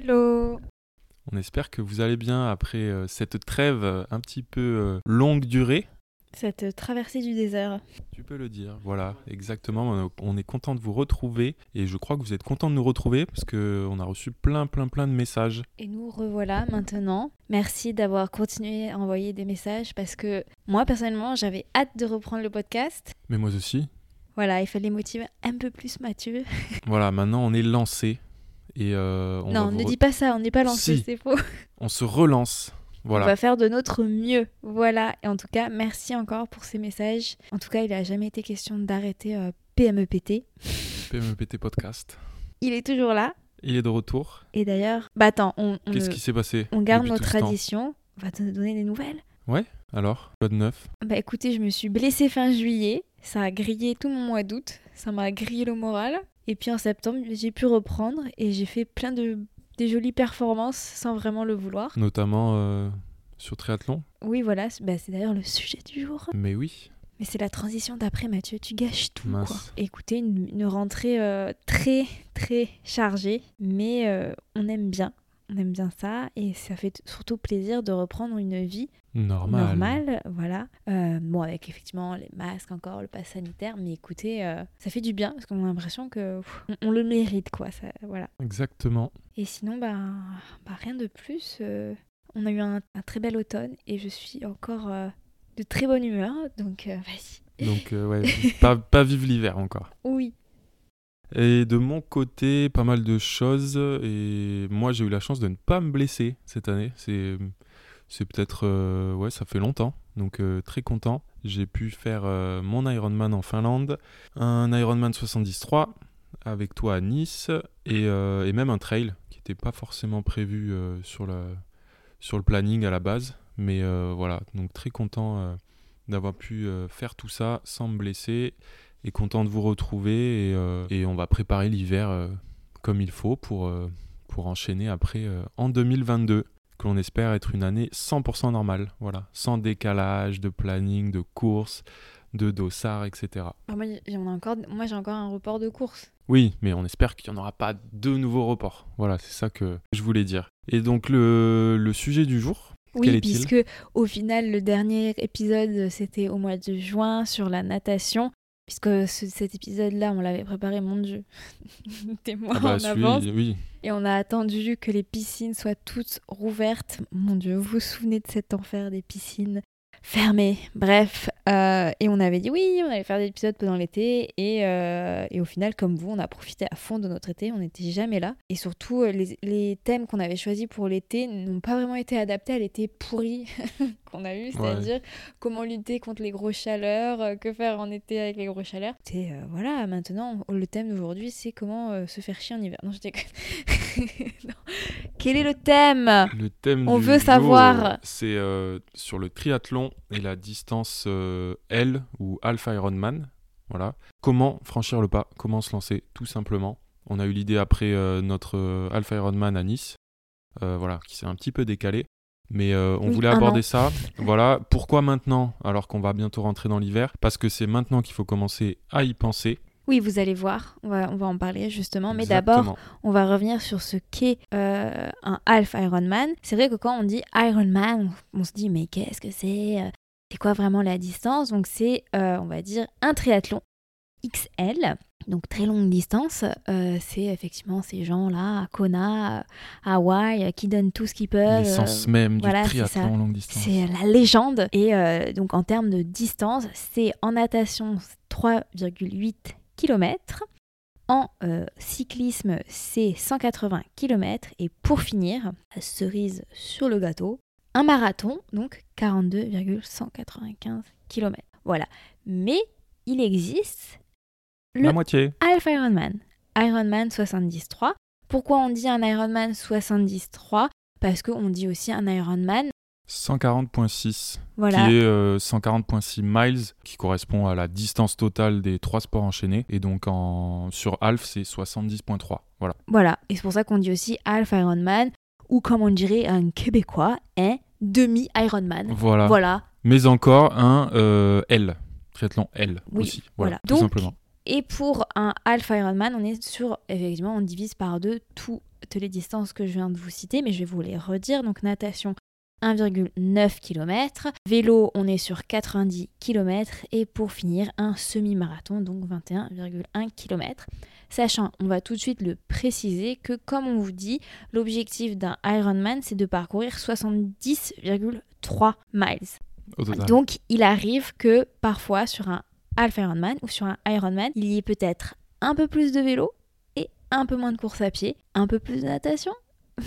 Hello On espère que vous allez bien après euh, cette trêve euh, un petit peu euh, longue durée. Cette traversée du désert. Tu peux le dire, voilà, exactement. On est content de vous retrouver et je crois que vous êtes content de nous retrouver parce qu'on a reçu plein, plein, plein de messages. Et nous revoilà maintenant. Merci d'avoir continué à envoyer des messages parce que moi, personnellement, j'avais hâte de reprendre le podcast. Mais moi aussi. Voilà, il fallait motiver un peu plus Mathieu. voilà, maintenant on est lancé. Et euh, on non, ne dis pas ça, on n'est pas lancé, Si. c'est faux. On se relance. Voilà. On va faire de notre mieux. Voilà. Et en tout cas, merci encore pour ces messages. En tout cas, il n'a jamais été question d'arrêter euh, PMEPT. PMPT Podcast. Il est toujours là. Il est de retour. Et d'ailleurs, bah attends, on, on, Qu'est-ce qui s'est passé on garde nos traditions. On va te donner des nouvelles. Alors, quoi de neuf Bah écoutez, je me suis blessée fin juillet. Ça a grillé tout mon mois d'août. Ça m'a grillé le moral. Et puis en septembre, j'ai pu reprendre et j'ai fait plein de des jolies performances sans vraiment le vouloir. Notamment euh, sur triathlon Oui, voilà, c'est bah, c'est d'ailleurs le sujet du jour. Mais oui. Mais c'est la transition d'après, Mathieu. Tu gâches tout, quoi. Écoutez, une, une rentrée euh, très, très chargée. Mais euh, on aime bien. On aime bien ça. Et ça fait surtout plaisir de reprendre une vie Normal. normale. Voilà. Euh, bon, avec effectivement les masques encore, le pass sanitaire. Mais écoutez, euh, ça fait du bien. Parce qu'on a l'impression que pff, on, on le mérite, quoi. Ça, voilà. Exactement. Et sinon, bah, bah, rien de plus. euh, on a eu un, un très bel automne. Et je suis encore de très bonne humeur. Donc, vas-y. Donc, ouais, pas, pas vive l'hiver encore. Oui. Et de mon côté, pas mal de choses. Et moi, j'ai eu la chance de ne pas me blesser cette année. C'est, peut-être. euh, ouais, ça fait longtemps. Donc, euh, très content. J'ai pu faire euh, mon Ironman en Finlande, un Ironman 73 avec toi à Nice, et, même un trail qui n'était pas forcément prévu sur, sur le planning à la base. Mais voilà, donc très content d'avoir pu faire tout ça sans me blesser et content de vous retrouver et, euh, et on va préparer l'hiver euh, comme il faut pour, euh, pour enchaîner après en 2022 que l'on espère être une année 100% normale, voilà, sans décalage de planning, de courses, de dossard, etc. Ah, moi, j'en ai encore, moi, j'ai encore un report de course. Oui, mais on espère qu'il n'y en aura pas de nouveaux reports. Voilà, c'est ça que je voulais dire. Et donc le, le sujet du jour, Oui, puisque au final, le dernier épisode, c'était au mois de juin sur la natation. Puisque ce- cet épisode-là, on l'avait préparé, mon Dieu, des mois ah bah, en avance. oui, Et on a attendu que les piscines soient toutes rouvertes. Mon Dieu, vous vous souvenez de cet enfer des piscines fermées? Bref, euh, et on avait dit oui, on allait faire des épisodes pendant l'été. Et, euh, et au final, comme vous, on a profité à fond de notre été. On n'était jamais là. Et surtout, euh, les, les thèmes qu'on avait choisis pour l'été n'ont pas vraiment été adaptés à l'été pourri qu'on a eu. C'est-à-dire comment lutter contre les grosses chaleurs, euh, que faire en été avec les grosses chaleurs. Et euh, voilà, maintenant, le thème d'aujourd'hui, c'est comment euh, se faire chier en hiver. Non, je. Non. Quel est le thème? Le thème On du veut jour, savoir. c'est euh, sur le triathlon et la distance L ou Alpha Ironman. Voilà. Comment franchir le pas? Comment se lancer? Tout simplement. On a eu l'idée après notre Alpha Ironman à Nice, euh, voilà, qui s'est un petit peu décalé. Mais euh, on Oui, voulait aborder an. ça. Voilà. Pourquoi maintenant, alors qu'on va bientôt rentrer dans l'hiver? Parce que c'est maintenant qu'il faut commencer à y penser. Oui, vous allez voir, on va, on va en parler justement. Mais d'abord, on va revenir sur ce qu'est euh, un half Ironman. C'est vrai que quand on dit Ironman, on se dit mais qu'est-ce que c'est euh, C'est quoi vraiment la distance? Donc c'est, euh, on va dire, un triathlon XL. Donc très longue distance, Euh, c'est effectivement ces gens-là à Kona, à Hawaï, qui donnent tout ce qu'ils peuvent. L'essence euh, même du voilà, triathlon longue distance. C'est la légende. Et euh, donc en termes de distance, c'est en natation 3,8 km. En cyclisme, c'est 180 km. Et pour finir, la cerise sur le gâteau, un marathon, donc 42,195 km. Voilà. Mais il existe La moitié. Alpha Ironman. Ironman 73. Pourquoi on dit un Ironman 73 Parce qu'on dit aussi un Ironman 140.6, voilà. qui est euh, 140.6 miles, qui correspond à la distance totale des trois sports enchaînés. Et donc en, sur Half, c'est 70.3. Voilà. Voilà, et c'est pour ça qu'on dit aussi Half Ironman, ou comme on dirait un Québécois, un demi-Ironman. Voilà. Voilà. Mais encore un euh, L, triathlon L Oui, aussi. Voilà, voilà. tout Donc, simplement. Et pour un Half Ironman, on est sur, effectivement, on divise par deux toutes les distances que je viens de vous citer, mais je vais vous les redire. Donc natation, 1,9 km. Vélo, on est sur 90 km. Et pour finir, un semi-marathon, donc 21,1 km. Sachant, on va tout de suite le préciser, que comme on vous dit, l'objectif d'un Ironman, c'est de parcourir 70,3 miles. Donc, il arrive que parfois, sur un Half Ironman ou sur un Ironman, il y ait peut-être un peu plus de vélo et un peu moins de course à pied, un peu plus de natation.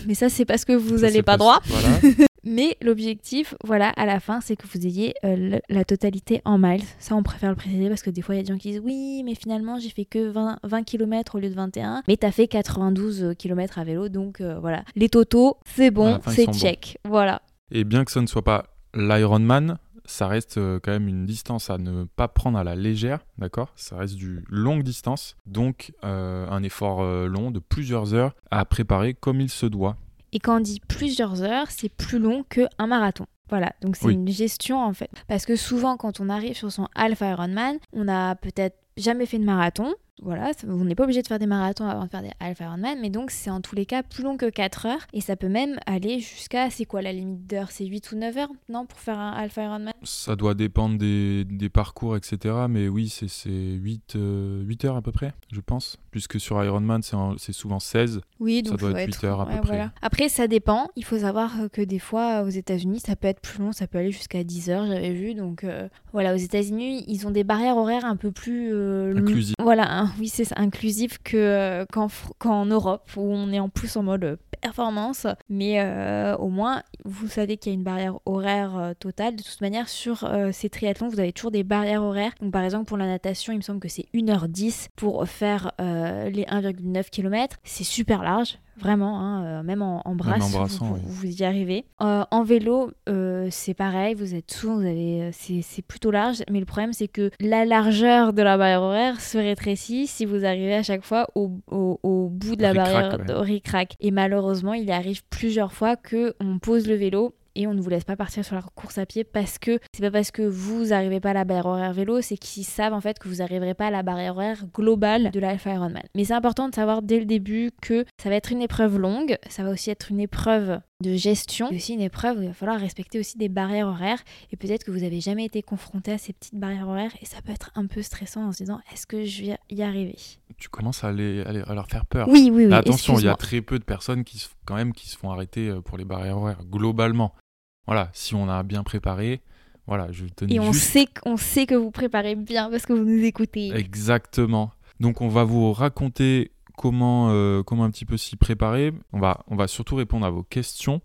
Mais ça, c'est parce que vous n'allez pas droit. Voilà. Mais l'objectif, voilà, à la fin, c'est que vous ayez euh, la totalité en miles. Ça, on préfère le préciser parce que des fois, il y a des gens qui disent Oui, mais finalement, j'ai fait que 20, 20 km au lieu de 21. Mais t'as fait 92 km à vélo. Donc euh, voilà. Les totaux, c'est bon, c'est bons. check. Voilà. Et bien que ce ne soit pas l'Ironman, ça reste euh, quand même une distance à ne pas prendre à la légère, d'accord? Ça reste du longue distance, donc euh, un effort euh, long de plusieurs heures à préparer comme il se doit. Et quand on dit plusieurs heures, c'est plus long qu'un marathon. Voilà, donc c'est Oui. une gestion en fait. Parce que souvent, quand on arrive sur son Alpha Ironman, on a peut-être jamais fait de marathon. Voilà, ça- on n'est pas obligé de faire des marathons avant de faire des Alpha Ironman, mais donc c'est en tous les cas plus long que 4 heures. Et ça peut même aller jusqu'à, c'est quoi la limite d'heure C'est 8 ou 9 heures, non, pour faire un Alpha Ironman? Ça doit dépendre des, des parcours, etc. Mais oui, c'est c'est 8, euh, 8 heures à peu près, je pense. Puisque sur Ironman, c'est en- c'est souvent 16. Oui, Ça donc doit faut être huit heures à peu près. Après, ça dépend. Il faut savoir euh, que des fois, aux États-Unis, ça peut être plus long, ça peut aller jusqu'à 10 heures, j'avais vu. Donc euh, voilà, aux États-Unis, ils ont des barrières horaires un peu plus. euh. Voilà, oui, c'est inclusif euh, qu'en Europe, où on est en plus en mode euh, performance. Mais euh, au moins, vous savez qu'il y a une barrière horaire totale. De toute manière, sur ces triathlons, vous avez toujours des barrières horaires. Donc par exemple, pour la natation, il me semble que c'est 1h10 pour faire les 1,9 km. C'est super large. Vraiment, hein, euh, même en, en brasse, en vous- brassant, vous, oui. vous y arrivez. Euh, en vélo, euh, c'est pareil, vous êtes souvent, vous avez, c'est plutôt large, mais le problème c'est que la largeur de la barrière horaire se rétrécit si vous arrivez à chaque fois au, au- au bout de la barrière ouais. de ric-rac. Et malheureusement, il arrive plusieurs fois que on pose le vélo et on ne vous laisse pas partir sur la course à pied parce que c'est pas parce que vous n'arrivez pas à la barrière horaire vélo, c'est qu'ils savent en fait que vous n'arriverez pas à la barrière horaire globale de l'Alpha Ironman. Mais c'est important de savoir dès le début que ça va être une épreuve longue, ça va aussi être une épreuve de gestion, et aussi une épreuve où il va falloir respecter aussi des barrières horaires et peut-être que vous avez jamais été confronté à ces petites barrières horaires et ça peut être un peu stressant en se disant est-ce que je vais y arriver? Tu commences à, les, à les- à leur faire peur. Oui, oui, oui. Là, attention, il y a très peu de personnes qui se- quand même qui se font arrêter euh, pour les barrières horaires globalement. Voilà, si on a bien préparé, voilà, je tenais Et on juste sait, qu'on sait que vous préparez bien parce que vous nous écoutez. exactement. Donc on va vous raconter comment euh, comment un petit peu s'y préparer. On va surtout répondre à vos questions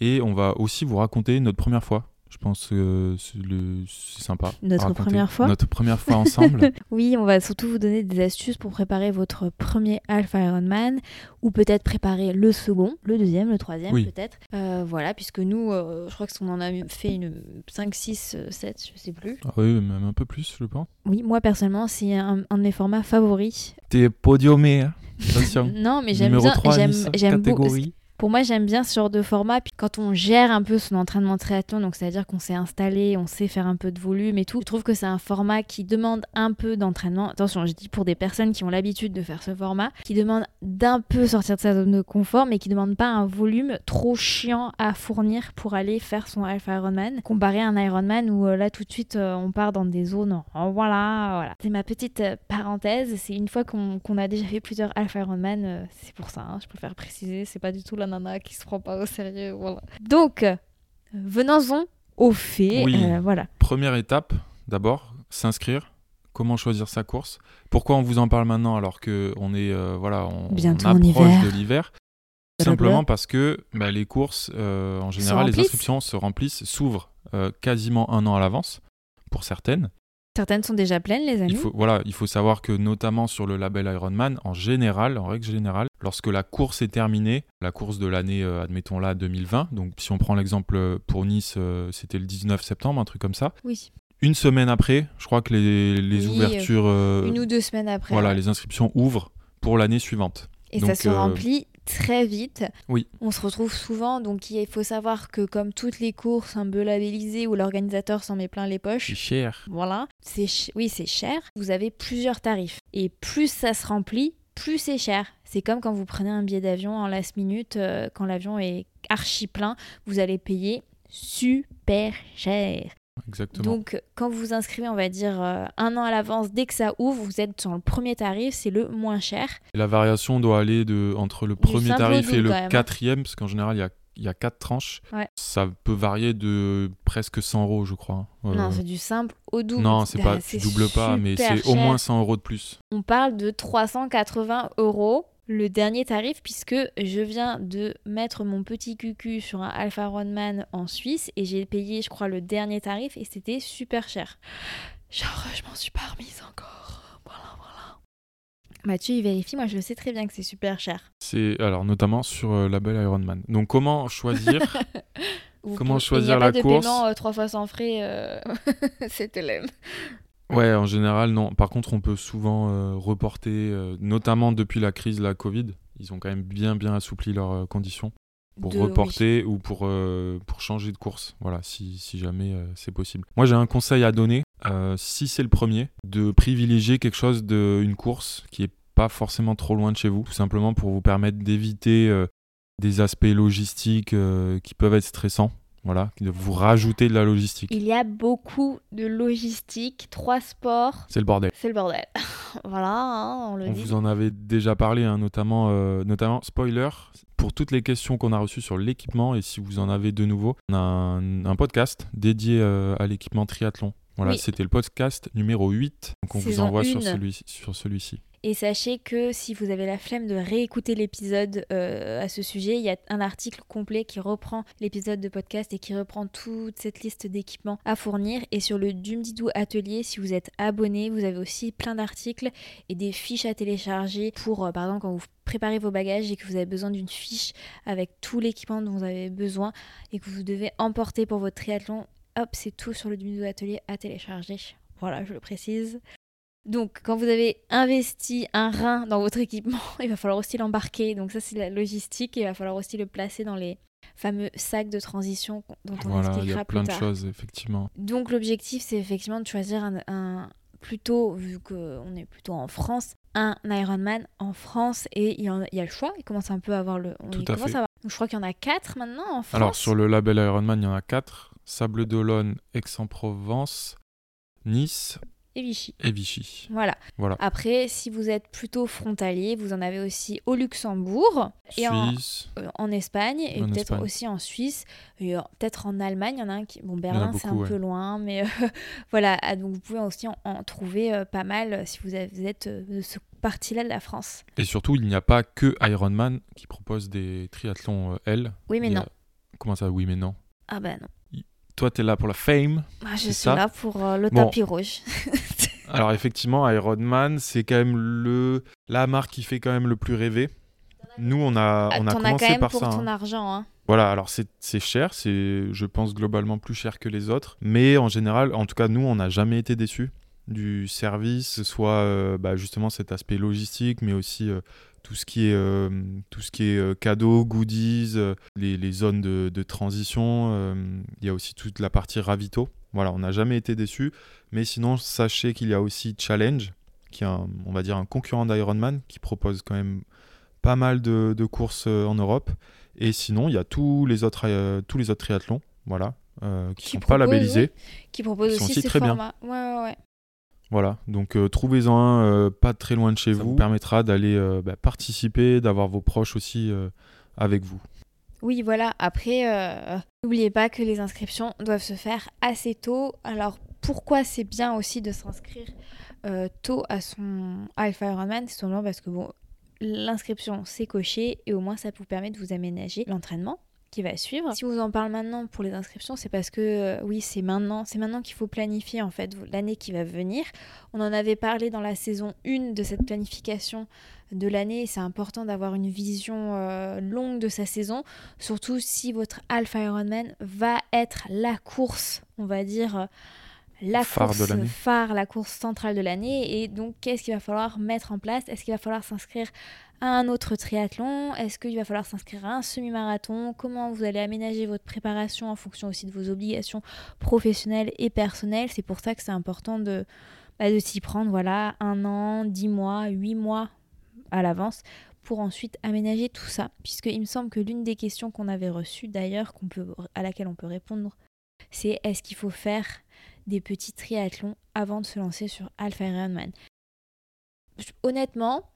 et on va aussi vous raconter notre première fois. Je pense que c'est sympa. Notre raconter. première fois Notre première fois ensemble. Oui, on va surtout vous donner des astuces pour préparer votre premier Alpha Ironman ou peut-être préparer le second, le deuxième, le troisième Oui. peut-être. Euh, voilà, puisque nous, euh, je crois qu'on en a fait une 5, 6, 7, je sais plus. Ah oui, même un peu plus, je pense. Oui, moi personnellement, c'est un, un de mes formats favoris. T'es podiumé, hein. attention. Non, mais j'aime Numéro bien. 3 j'aime, Nice, beaucoup-. Pour moi, j'aime bien ce genre de format. Puis quand on gère un peu son entraînement triathlon, donc c'est-à-dire qu'on s'est installé, on sait faire un peu de volume et tout, je trouve que c'est un format qui demande un peu d'entraînement. Attention, je dis pour des personnes qui ont l'habitude de faire ce format, qui demande d'un peu sortir de sa zone de confort, mais qui demande pas un volume trop chiant à fournir pour aller faire son Alpha Ironman, comparé à un Ironman où euh, là tout de suite euh, on part dans des zones. oh, voilà, voilà. C'est ma petite euh, parenthèse. C'est une fois qu'on a déjà fait plusieurs Alpha Ironman, c'est pour ça. hein, je préfère préciser. C'est pas du tout la nana qui se prend pas au sérieux. Voilà. Donc, euh, venons-en aux faits. Oui. euh, voilà. Première étape, d'abord, s'inscrire. Comment choisir sa course? Pourquoi on vous en parle maintenant alors que on est euh, voilà, on, Bientôt on en approche hiver. de l'hiver? Simplement parce que bah, les courses, euh, en général, les inscriptions se remplissent, s'ouvrent quasiment un an à l'avance pour certaines. Certaines sont déjà pleines, les amis. Il faut, voilà, il faut savoir que notamment sur le label Ironman, en général, en règle générale, lorsque la course est terminée, la course de l'année, euh, admettons là, 2020, donc si on prend l'exemple euh, pour Nice, euh, c'était le 19 septembre, un truc comme ça. Oui. Une semaine après, je crois que les, les Oui, ouvertures, euh, Une ou deux semaines après. voilà, ouais. les inscriptions ouvrent pour l'année suivante. Et Donc, ça se remplit très vite. Oui. On se retrouve souvent, donc il faut savoir que comme toutes les courses un peu labellisées où l'organisateur s'en met plein les poches, C'est cher. voilà, c'est ch- oui c'est cher. Vous avez plusieurs tarifs et plus ça se remplit, plus c'est cher. C'est comme quand vous prenez un billet d'avion en last minute, euh, quand l'avion est archi plein, vous allez payer super cher. Exactement. Donc, quand vous vous inscrivez, on va dire euh, un an à l'avance, dès que ça ouvre, vous êtes sur le premier tarif, c'est le moins cher. Et la variation doit aller de, entre le premier tarif et le quatrième, parce qu'en général, il y a, il y a quatre tranches. Ouais. Ça peut varier de presque 100 euros, je crois. Euh, Non, c'est du simple au double. non, c'est Bah, pas, tu doubles pas, mais c'est au moins 100 euros de plus. On parle de 380 euros le dernier tarif puisque je viens de mettre mon petit cucu sur un Alpha Runman en Suisse et j'ai payé je crois le dernier tarif et c'était super cher. Genre je m'en suis pas remise encore. Voilà voilà. Mathieu il vérifie, moi je le sais très bien que c'est super cher. C'est alors notamment sur euh, label Ironman. Donc comment choisir Comment choisir la course paiement euh, trois fois sans frais, euh, c'est LM. Ouais, en général, non. Par contre, on peut souvent euh, reporter, euh, notamment depuis la crise la Covid. Ils ont quand même bien, bien assoupli leurs euh, conditions pour De- oui. reporter ou pour, pour changer de course. Voilà, si, si jamais c'est possible. Moi, j'ai un conseil à donner, euh, si c'est le premier, de privilégier quelque chose de une course qui est pas forcément trop loin de chez vous, tout simplement pour vous permettre d'éviter des aspects logistiques qui peuvent être stressants. Voilà, de vous rajouter de la logistique. Il y a beaucoup de logistique, trois sports, C'est le bordel. c'est le bordel. voilà, hein, on le On dit. vous en avait déjà parlé, hein, notamment, euh, notamment, spoiler, pour toutes les questions qu'on a reçues sur l'équipement, et si vous en avez de nouveau, on a un, un podcast dédié euh, à l'équipement triathlon. Voilà, Oui. c'était le podcast numéro 8, donc on vous envoie sur celui- sur celui-ci. Et sachez que si vous avez la flemme de réécouter l'épisode euh, à ce sujet, il y a un article complet qui reprend l'épisode de podcast et qui reprend toute cette liste d'équipements à fournir. Et sur le Dumdidou Atelier, si vous êtes abonné, vous avez aussi plein d'articles et des fiches à télécharger pour, euh, par exemple, quand vous préparez vos bagages et que vous avez besoin d'une fiche avec tout l'équipement dont vous avez besoin et que vous devez emporter pour votre triathlon. Hop, c'est tout sur le Dumdidou Atelier à télécharger. Voilà, je le précise. Donc, quand vous avez investi un rein dans votre équipement, il va falloir aussi l'embarquer. Donc, ça, c'est la logistique. Il va falloir aussi le placer dans les fameux sacs de transition dont on Voilà, il y expliquera a plus plein de tard. choses, effectivement. Donc, l'objectif, c'est effectivement de choisir un, un- plutôt, vu qu'on est plutôt en France, un Ironman en France. Et il y, en a, il y a le choix. Il commence un peu à avoir le. On Tout à commence fait. à avoir- Donc, je crois qu'il y en a quatre maintenant en France. Alors, sur le label Ironman, il y en a 4. Sable d'Olonne, Aix-en-Provence, Nice Et Vichy. et Vichy. Voilà. Voilà. Après, si vous êtes plutôt frontalier, vous en avez aussi au Luxembourg. Et en, euh, en Espagne et peut-être aussi en Suisse euh, peut-être en Allemagne il y en a un qui bon Berlin c'est un ouais. peu loin mais euh, voilà ah, donc vous pouvez aussi en, en trouver pas mal si vous, avez- vous êtes de ce partie-là de la France Et surtout, il n'y a pas que Ironman qui propose des triathlons L. oui mais a- non Comment ça, oui, mais non ah bah non Toi, t'es là pour la fame. Ah, je suis ça là pour euh, le Bon. tapis rouge Alors, effectivement, Ironman, c'est quand même le... la marque qui fait quand même le plus rêver. Nous, on a, Ah, on a as commencé quand même par pour ça. ton hein. argent hein. Voilà, alors c'est cher, c'est, je pense, globalement plus cher que les autres. Mais en général, en tout cas, nous, on n'a jamais été déçus du service, soit euh, bah, justement cet aspect logistique, mais aussi euh, tout ce qui est, euh, tout ce qui est euh, cadeaux, goodies, euh, les, les zones de, de transition. euh, Il y a aussi toute la partie ravito. Voilà, on n'a jamais été déçus. Mais sinon, sachez qu'il y a aussi Challenge, qui est, un- on va dire, un concurrent d'Ironman, qui propose quand même pas mal de, de courses en Europe. Et sinon, il y a tous les autres, tous les autres triathlons, voilà, euh, qui Qui sont pas proposent, labellisés. qui propose Ils sont aussi aussi ces très bien. formats ouais ouais ouais Voilà, donc euh, trouvez-en un euh, pas très loin de chez Ça vous. vous- permettra d'aller euh, bah, participer, d'avoir vos proches aussi euh, avec vous. Oui, voilà. Après, euh, n'oubliez pas que les inscriptions doivent se faire assez tôt. Alors, pourquoi c'est bien aussi de s'inscrire euh, tôt à son Alpha Ironman C'est simplement parce que bon, l'inscription, c'est coché et au moins ça vous permet de vous aménager l'entraînement va suivre. Si vous en parle maintenant pour les inscriptions, c'est parce que euh, oui, c'est maintenant, c'est maintenant qu'il faut planifier en fait l'année qui va venir. On en avait parlé dans la saison 1 de cette planification de l'année. C'est important d'avoir une vision euh, longue de sa saison, surtout si votre Alpha Ironman va être la course, on va dire. Euh, la course phare, la course centrale de l'année. Et donc, qu'est-ce qu'il va falloir mettre en place? Est-ce qu'il va falloir s'inscrire à un autre triathlon? Est-ce qu'il va falloir s'inscrire à un semi-marathon? Comment vous allez aménager votre préparation en fonction aussi de vos obligations professionnelles et personnelles? C'est pour ça que c'est important de, bah, de s'y prendre voilà, un an, dix mois, huit mois à l'avance pour ensuite aménager tout ça. Puisqu'il me semble que l'une des questions qu'on avait reçues d'ailleurs, qu'on peut, à laquelle on peut répondre, c'est est-ce qu'il faut faire des petits triathlons avant de se lancer sur Alpha Ironman Honnêtement,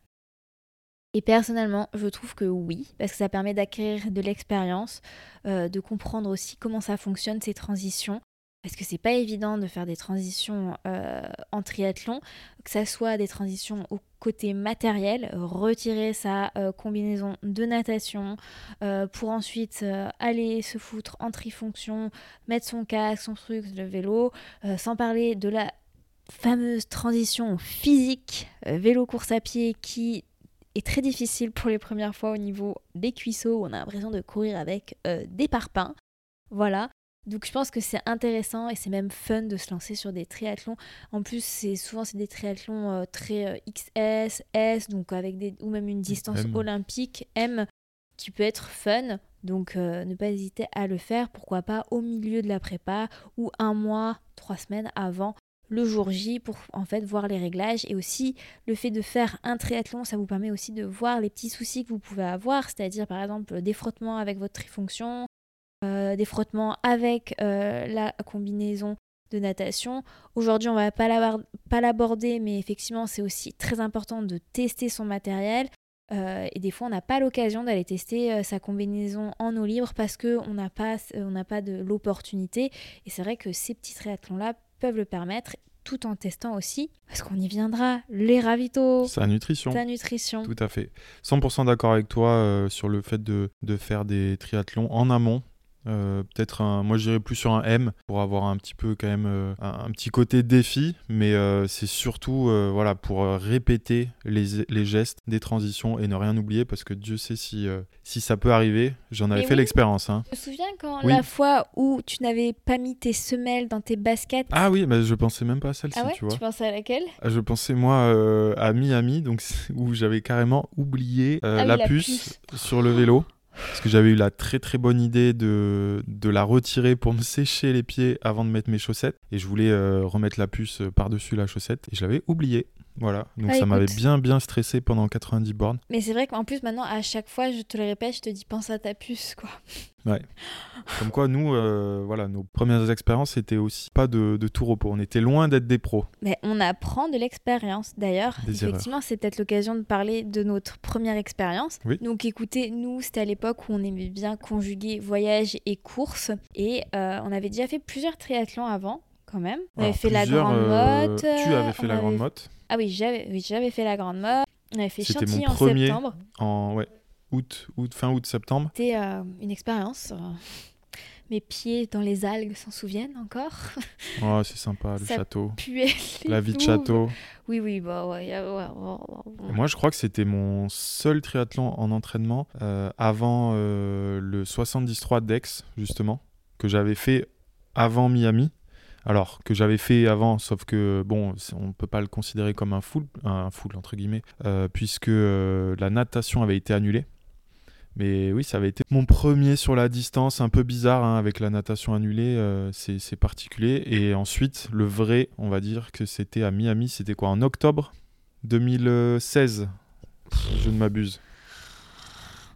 et personnellement, je trouve que oui, parce que ça permet d'acquérir de l'expérience, euh, de comprendre aussi comment ça fonctionne ces transitions. Parce que c'est pas évident de faire des transitions euh, en triathlon, que ça soit des transitions au côté matériel, retirer sa euh, combinaison de natation pour ensuite aller se foutre en trifonction, mettre son casque, son truc, le vélo, sans parler de la fameuse transition physique vélo course à pied qui est très difficile pour les premières fois au niveau des cuisseaux où on a l'impression de courir avec euh, des parpaings. Voilà. Donc je pense que c'est intéressant et c'est même fun de se lancer sur des triathlons. En plus, c'est souvent c'est des triathlons euh, très euh, XS, S, donc avec des ou même une distance olympique M qui peut être fun. Donc ne pas hésiter à le faire. Pourquoi pas au milieu de la prépa ou un mois, trois semaines avant le jour J pour en fait voir les réglages et aussi le fait de faire un triathlon ça vous permet aussi de voir les petits soucis que vous pouvez avoir c'est-à-dire par exemple des frottements avec votre trifonction euh, des frottements avec euh, la combinaison de natation aujourd'hui on va pas l'aborder mais effectivement c'est aussi très important de tester son matériel euh, et des fois, on n'a pas l'occasion d'aller tester sa combinaison en eau libre parce qu'on n'a pas, on pas de l'opportunité. Et c'est vrai que ces petits triathlons-là peuvent le permettre tout en testant aussi, parce qu'on y viendra, les ravitaux. Sa nutrition. Sa nutrition. Tout à fait. 100% d'accord avec toi euh, sur le fait de, de, faire des triathlons en amont. Euh, peut-être un, moi j'irais plus sur un M pour avoir un petit peu quand même euh, un, petit côté défi, mais euh, c'est surtout voilà pour répéter les, les, gestes des transitions et ne rien oublier parce que Dieu sait si, si ça peut arriver. J'en avais fait l'expérience. Hein. Je me souviens quand la fois où tu n'avais pas mis tes semelles dans tes baskets. Ah oui, mais je pensais même pas à celle-ci, ah tu vois. Tu pensais à laquelle? Ah, Je pensais moi à Miami, donc où j'avais carrément oublié ah la, puce sur le vélo. Parce que j'avais eu la très très bonne idée de, de la retirer pour me sécher les pieds avant de mettre mes chaussettes. Et je voulais euh, remettre la puce par-dessus la chaussette. Et je l'avais oublié. Voilà, donc ah, ça m'avait bien bien stressé pendant 90 bornes. Mais c'est vrai qu'en plus maintenant à chaque fois je te le répète, je te dis pense à ta puce quoi. Ouais. Comme quoi nous, euh, voilà, nos premières expériences c'était aussi pas de, de, tout repos. On était loin d'être des pros. Mais on apprend de l'expérience d'ailleurs. Effectivement, c'est peut-être l'occasion de parler de notre première expérience. Donc écoutez, nous c'était à l'époque où on aimait bien conjuguer voyage et course et euh, on avait déjà fait plusieurs triathlons avant quand même. On avait fait la Grande euh, Motte. Tu avais fait la Grande Motte. Ah oui, j'avais oui, fait la Grande Motte. On avait fait Chantilly en septembre. En ouais, août, août, fin août, septembre. C'était euh, une expérience. Euh, mes pieds dans les algues s'en souviennent encore. oh, c'est sympa, le Ça château. Puait la vie de château. Oui, oui, bah ouais. Moi, je crois que c'était mon seul triathlon en entraînement avant le 73 Dex, justement, que j'avais fait avant Miami alors que j'avais fait avant, sauf que bon, on ne peut pas le considérer comme un full, un full entre guillemets, euh, puisque euh, la natation avait été annulée. Mais oui, ça avait été mon premier sur la distance, un peu bizarre hein, avec la natation annulée, euh, c'est particulier. Et ensuite, le vrai, on va dire que c'était à Miami, c'était quoi En octobre 2016, je ne m'abuse.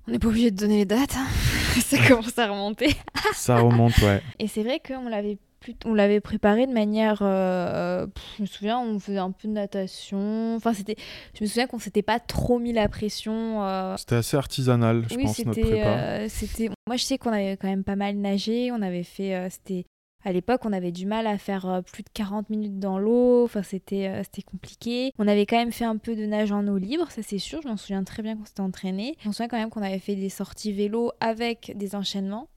On n'est pas obligé de donner les dates, hein. ça commence à remonter. ça remonte, ouais. Et c'est vrai qu'on l'avait on l'avait préparé de manière. Euh, je me souviens, on faisait un peu de natation. Enfin, c'était. Je me souviens qu'on s'était pas trop mis la pression. Euh. C'était assez artisanal, je pense, notre prépa. Euh, c'était. Moi, je sais qu'on avait quand même pas mal nagé. On avait fait. c'était. À l'époque, on avait du mal à faire plus de 40 minutes dans l'eau. Enfin, c'était c'était compliqué. On avait quand même fait un peu de nage en eau libre, ça c'est sûr. Je m'en souviens très bien qu'on s'était entraîné. Je me souviens quand même qu'on avait fait des sorties vélo avec des enchaînements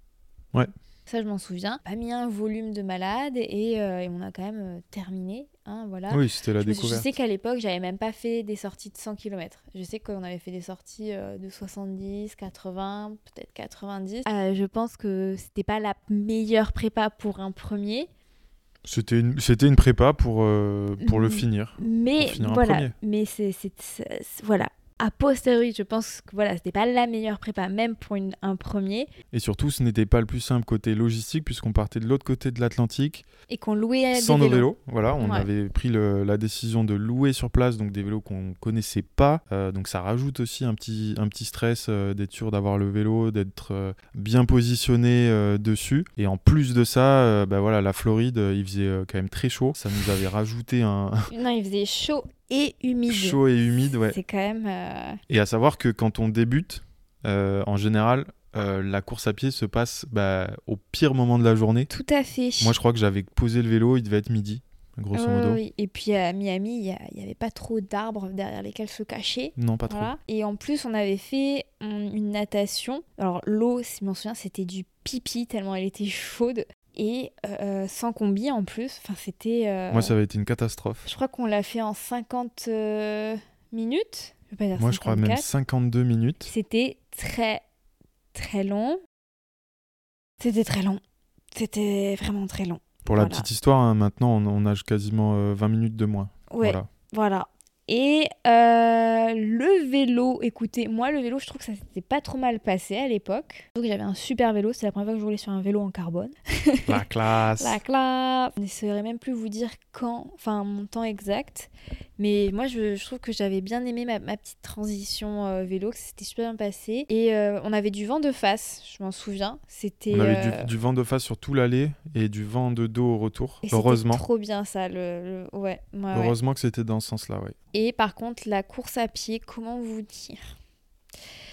Ouais. Ça, je m'en souviens. Pas mis un volume de malade et, euh, et on a quand même euh, terminé. Hein, voilà. Oui, c'était la je, suis- je découverte. sais qu'à l'époque, j'avais même pas fait des sorties de 100 km. Je sais qu'on avait fait des sorties euh, de 70, 80, peut-être 90. Euh, je pense que c'était pas la meilleure prépa pour un premier. C'était une, c'était une prépa pour, euh, pour le finir. Mais Pour finir un voilà, mais c'est- voilà. A posteriori, je pense que voilà, c'était pas la meilleure prépa, même pour une- un premier, Et surtout, ce n'était pas le plus simple côté logistique, puisqu'on partait de l'autre côté de l'Atlantique, et qu'on louait sans des nos vélos. vélos. Voilà, on Ouais. avait pris le- la décision de louer sur place, donc des vélos qu'on connaissait pas. Euh, donc ça rajoute aussi un petit, un petit stress euh, d'être sûr d'avoir le vélo, d'être euh, bien positionné dessus. Et en plus de ça, bah voilà, la Floride, il faisait quand même très chaud. Ça nous avait rajouté un Non, il faisait chaud et humide. chaud et humide, ouais. C'est quand même. euh, Et à savoir que quand on débute, euh, en général, euh, la course à pied se passe bah, au pire moment de la journée. Tout à fait. Moi, je crois que j'avais posé le vélo, il devait être midi, grosso modo. oui. Et puis à Miami, il n'y avait pas trop d'arbres derrière lesquels se cacher. Non, pas trop. Et en plus, on avait fait une natation. Alors, l'eau, si je m'en souviens, c'était du pipi tellement elle était chaude. Et euh, sans combi en plus. Enfin, c'était. euh, Moi, ça avait été une catastrophe. Je crois qu'on l'a fait en 50 euh, minutes. Je pas dire Moi, je crois même 54. 52 minutes. C'était très, très long. C'était très long. C'était vraiment très long. Pour la petite histoire, hein, maintenant, on, on nage quasiment euh, 20 minutes de moins. Ouais, Voilà. Voilà. Et euh, le vélo, écoutez, moi le vélo, je trouve que ça s'était pas trop mal passé à l'époque. Donc j'avais un super vélo, c'est la première fois que je roulais sur un vélo en carbone. La classe. La classe Je ne saurais même plus vous dire quand, enfin mon temps exact. Mais moi je, je trouve que j'avais bien aimé ma, ma petite transition euh, vélo, que c'était super bien passé. Et euh, on avait du vent de face, je m'en souviens. C'était. On avait du, du vent de face sur tout l'allée et du vent de dos au retour. et c'était Heureusement. trop bien ça, le, le- Ouais, ouais, ouais. Heureusement que c'était dans ce sens-là, ouais. Et par contre, la course à pied, comment vous dire?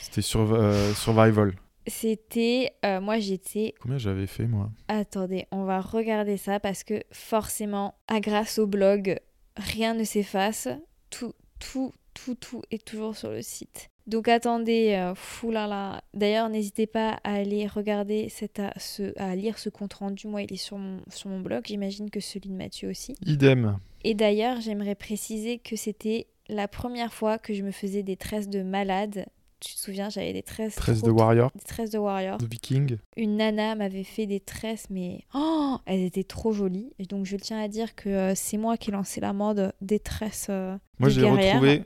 C'était sur, euh, survival. C'était. euh, moi, j'étais. Combien j'avais fait, moi? Attendez, on va regarder ça parce que forcément, à grâce au blog, rien ne s'efface. Tout, tout, tout, tout est toujours sur le site. Donc attendez, euh, fou là là. D'ailleurs, n'hésitez pas à aller regarder, cette, à, ce, à lire ce compte rendu. Moi, il est sur mon, sur mon blog. J'imagine que celui de Mathieu aussi. Idem. Et d'ailleurs, j'aimerais préciser que c'était la première fois que je me faisais des tresses de malade. Tu te souviens, j'avais des tresses. 13 trop- de Warrior, Des tresses de warrior. de Viking. Une nana m'avait fait des tresses, mais oh, elles étaient trop jolies. Et donc, je tiens à dire que euh, c'est moi qui ai lancé la mode des tresses. euh, Moi, de j'ai retrouvé.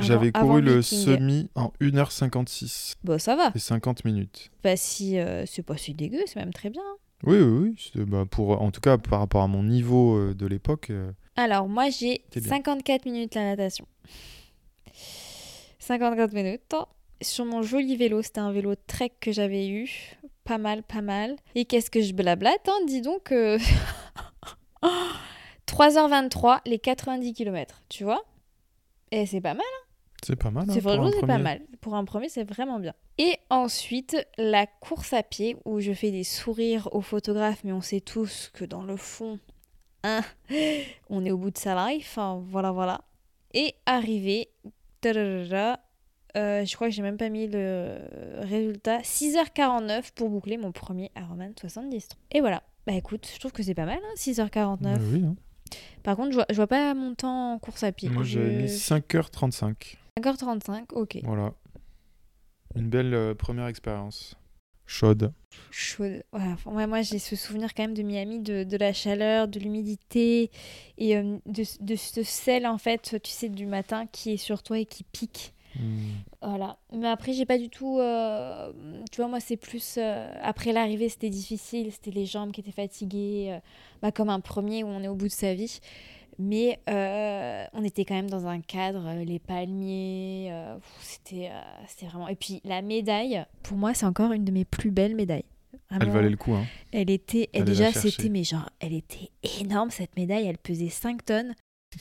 J'avais couru le Viking. semi en 1h56 Bon, ça va. et 50 minutes. Bah, si euh, c'est pas si dégueu, c'est même très bien. Oui, oui, oui. bah, pour, en tout cas, par rapport à mon niveau euh, de l'époque. euh, Alors, moi, j'ai C'est bien. 54 minutes la natation. 54 minutes. Sur mon joli vélo, c'était un vélo trek que j'avais eu. Pas mal, pas mal. Et qu'est-ce que je blablate, hein, dis donc. euh, 3h23, les 90 km, tu vois Et c'est pas mal. C'est pas mal. hein, C'est franchement, c'est pas mal. Pour un premier, c'est vraiment bien. Et ensuite, la course à pied, où je fais des sourires aux photographes, mais on sait tous que dans le fond, hein, on est au bout de sa life. Enfin, voilà, voilà. Et arrivé, euh, je crois que j'ai même pas mis le résultat, 6h49 pour boucler mon premier Ironman 70. Et voilà. Bah écoute, je trouve que c'est pas mal, hein, 6h49. Bah oui, hein. Par contre, je vois, je vois pas mon temps en course à pied. Moi, Je- j'ai mis 5h35. 5h35, ok. Voilà. Une belle euh, première expérience. Chaude. chaude. Ouais, enfin, ouais, moi, j'ai ce souvenir quand même de Miami, de, de la chaleur, de l'humidité et euh, de, de ce sel, en fait, tu sais, du matin qui est sur toi et qui pique. Hmm. Voilà. Mais après, j'ai pas du tout. euh, tu vois, moi, c'est plus. euh, après l'arrivée, c'était difficile. C'était les jambes qui étaient fatiguées. bah, comme un premier où on est au bout de sa vie. Mais euh, on était quand même dans un cadre, euh, les palmiers. euh, c'était, euh, c'était vraiment. Et puis, la médaille, pour moi, c'est encore une de mes plus belles médailles. Elle valait le coup. Hein. Elle était. Déjà, c'était. Mais genre, elle était énorme, cette médaille. Elle pesait 5 tonnes.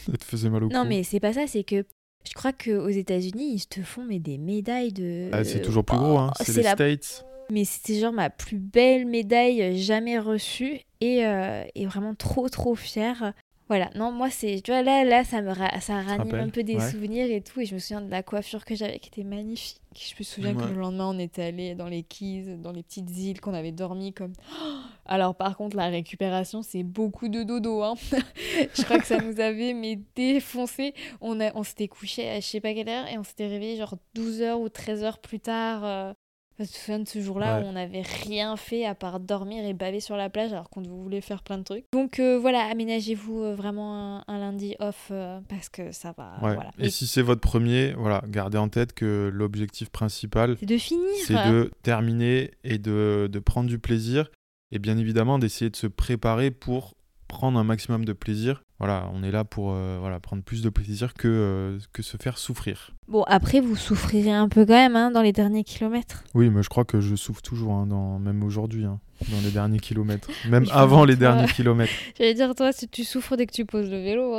Elle te faisait mal au Non, cou. mais c'est pas ça, c'est que je crois qu'aux États-Unis, ils te font mais des médailles de. Ah, c'est toujours plus gros. Hein. Oh, C'est c'est les la- States. Mais c'était genre ma plus belle médaille jamais reçue et, euh, et vraiment trop trop fière. Voilà, non, moi, c'est. Tu vois, là, là ça me ra- ça ranime un peu des ouais. souvenirs et tout. Et je me souviens de la coiffure que j'avais qui était magnifique. Je me souviens que le lendemain, on était allé dans les Keys, dans les petites îles, qu'on avait dormi comme. Alors, par contre, la récupération, c'est beaucoup de dodo. Hein. je crois que ça nous avait mais défoncé. On, a, on s'était couché à je sais pas quelle heure et on s'était réveillé genre 12 heures ou 13 heures plus tard. euh, Je me souviens de ce jour-là Ouais. où on n'avait rien fait à part dormir et baver sur la plage alors qu'on voulait faire plein de trucs. Donc euh, voilà, aménagez-vous euh, vraiment un, un lundi off euh, parce que ça va. Ouais. Voilà. Et Et si c'est votre premier, voilà, gardez en tête que l'objectif principal, c'est de finir. c'est de terminer et de, de prendre du plaisir. Et bien évidemment, d'essayer de se préparer pour prendre un maximum de plaisir. Voilà, on est là pour euh, voilà, prendre plus de plaisir que, euh, que se faire souffrir. Bon, après, vous souffrirez un peu quand même hein, dans les derniers kilomètres. Oui, mais je crois que je souffre toujours, hein, dans, même aujourd'hui, hein, dans les derniers kilomètres. Même avant les derniers kilomètres. J'allais dire, toi, si tu souffres dès que tu poses le vélo.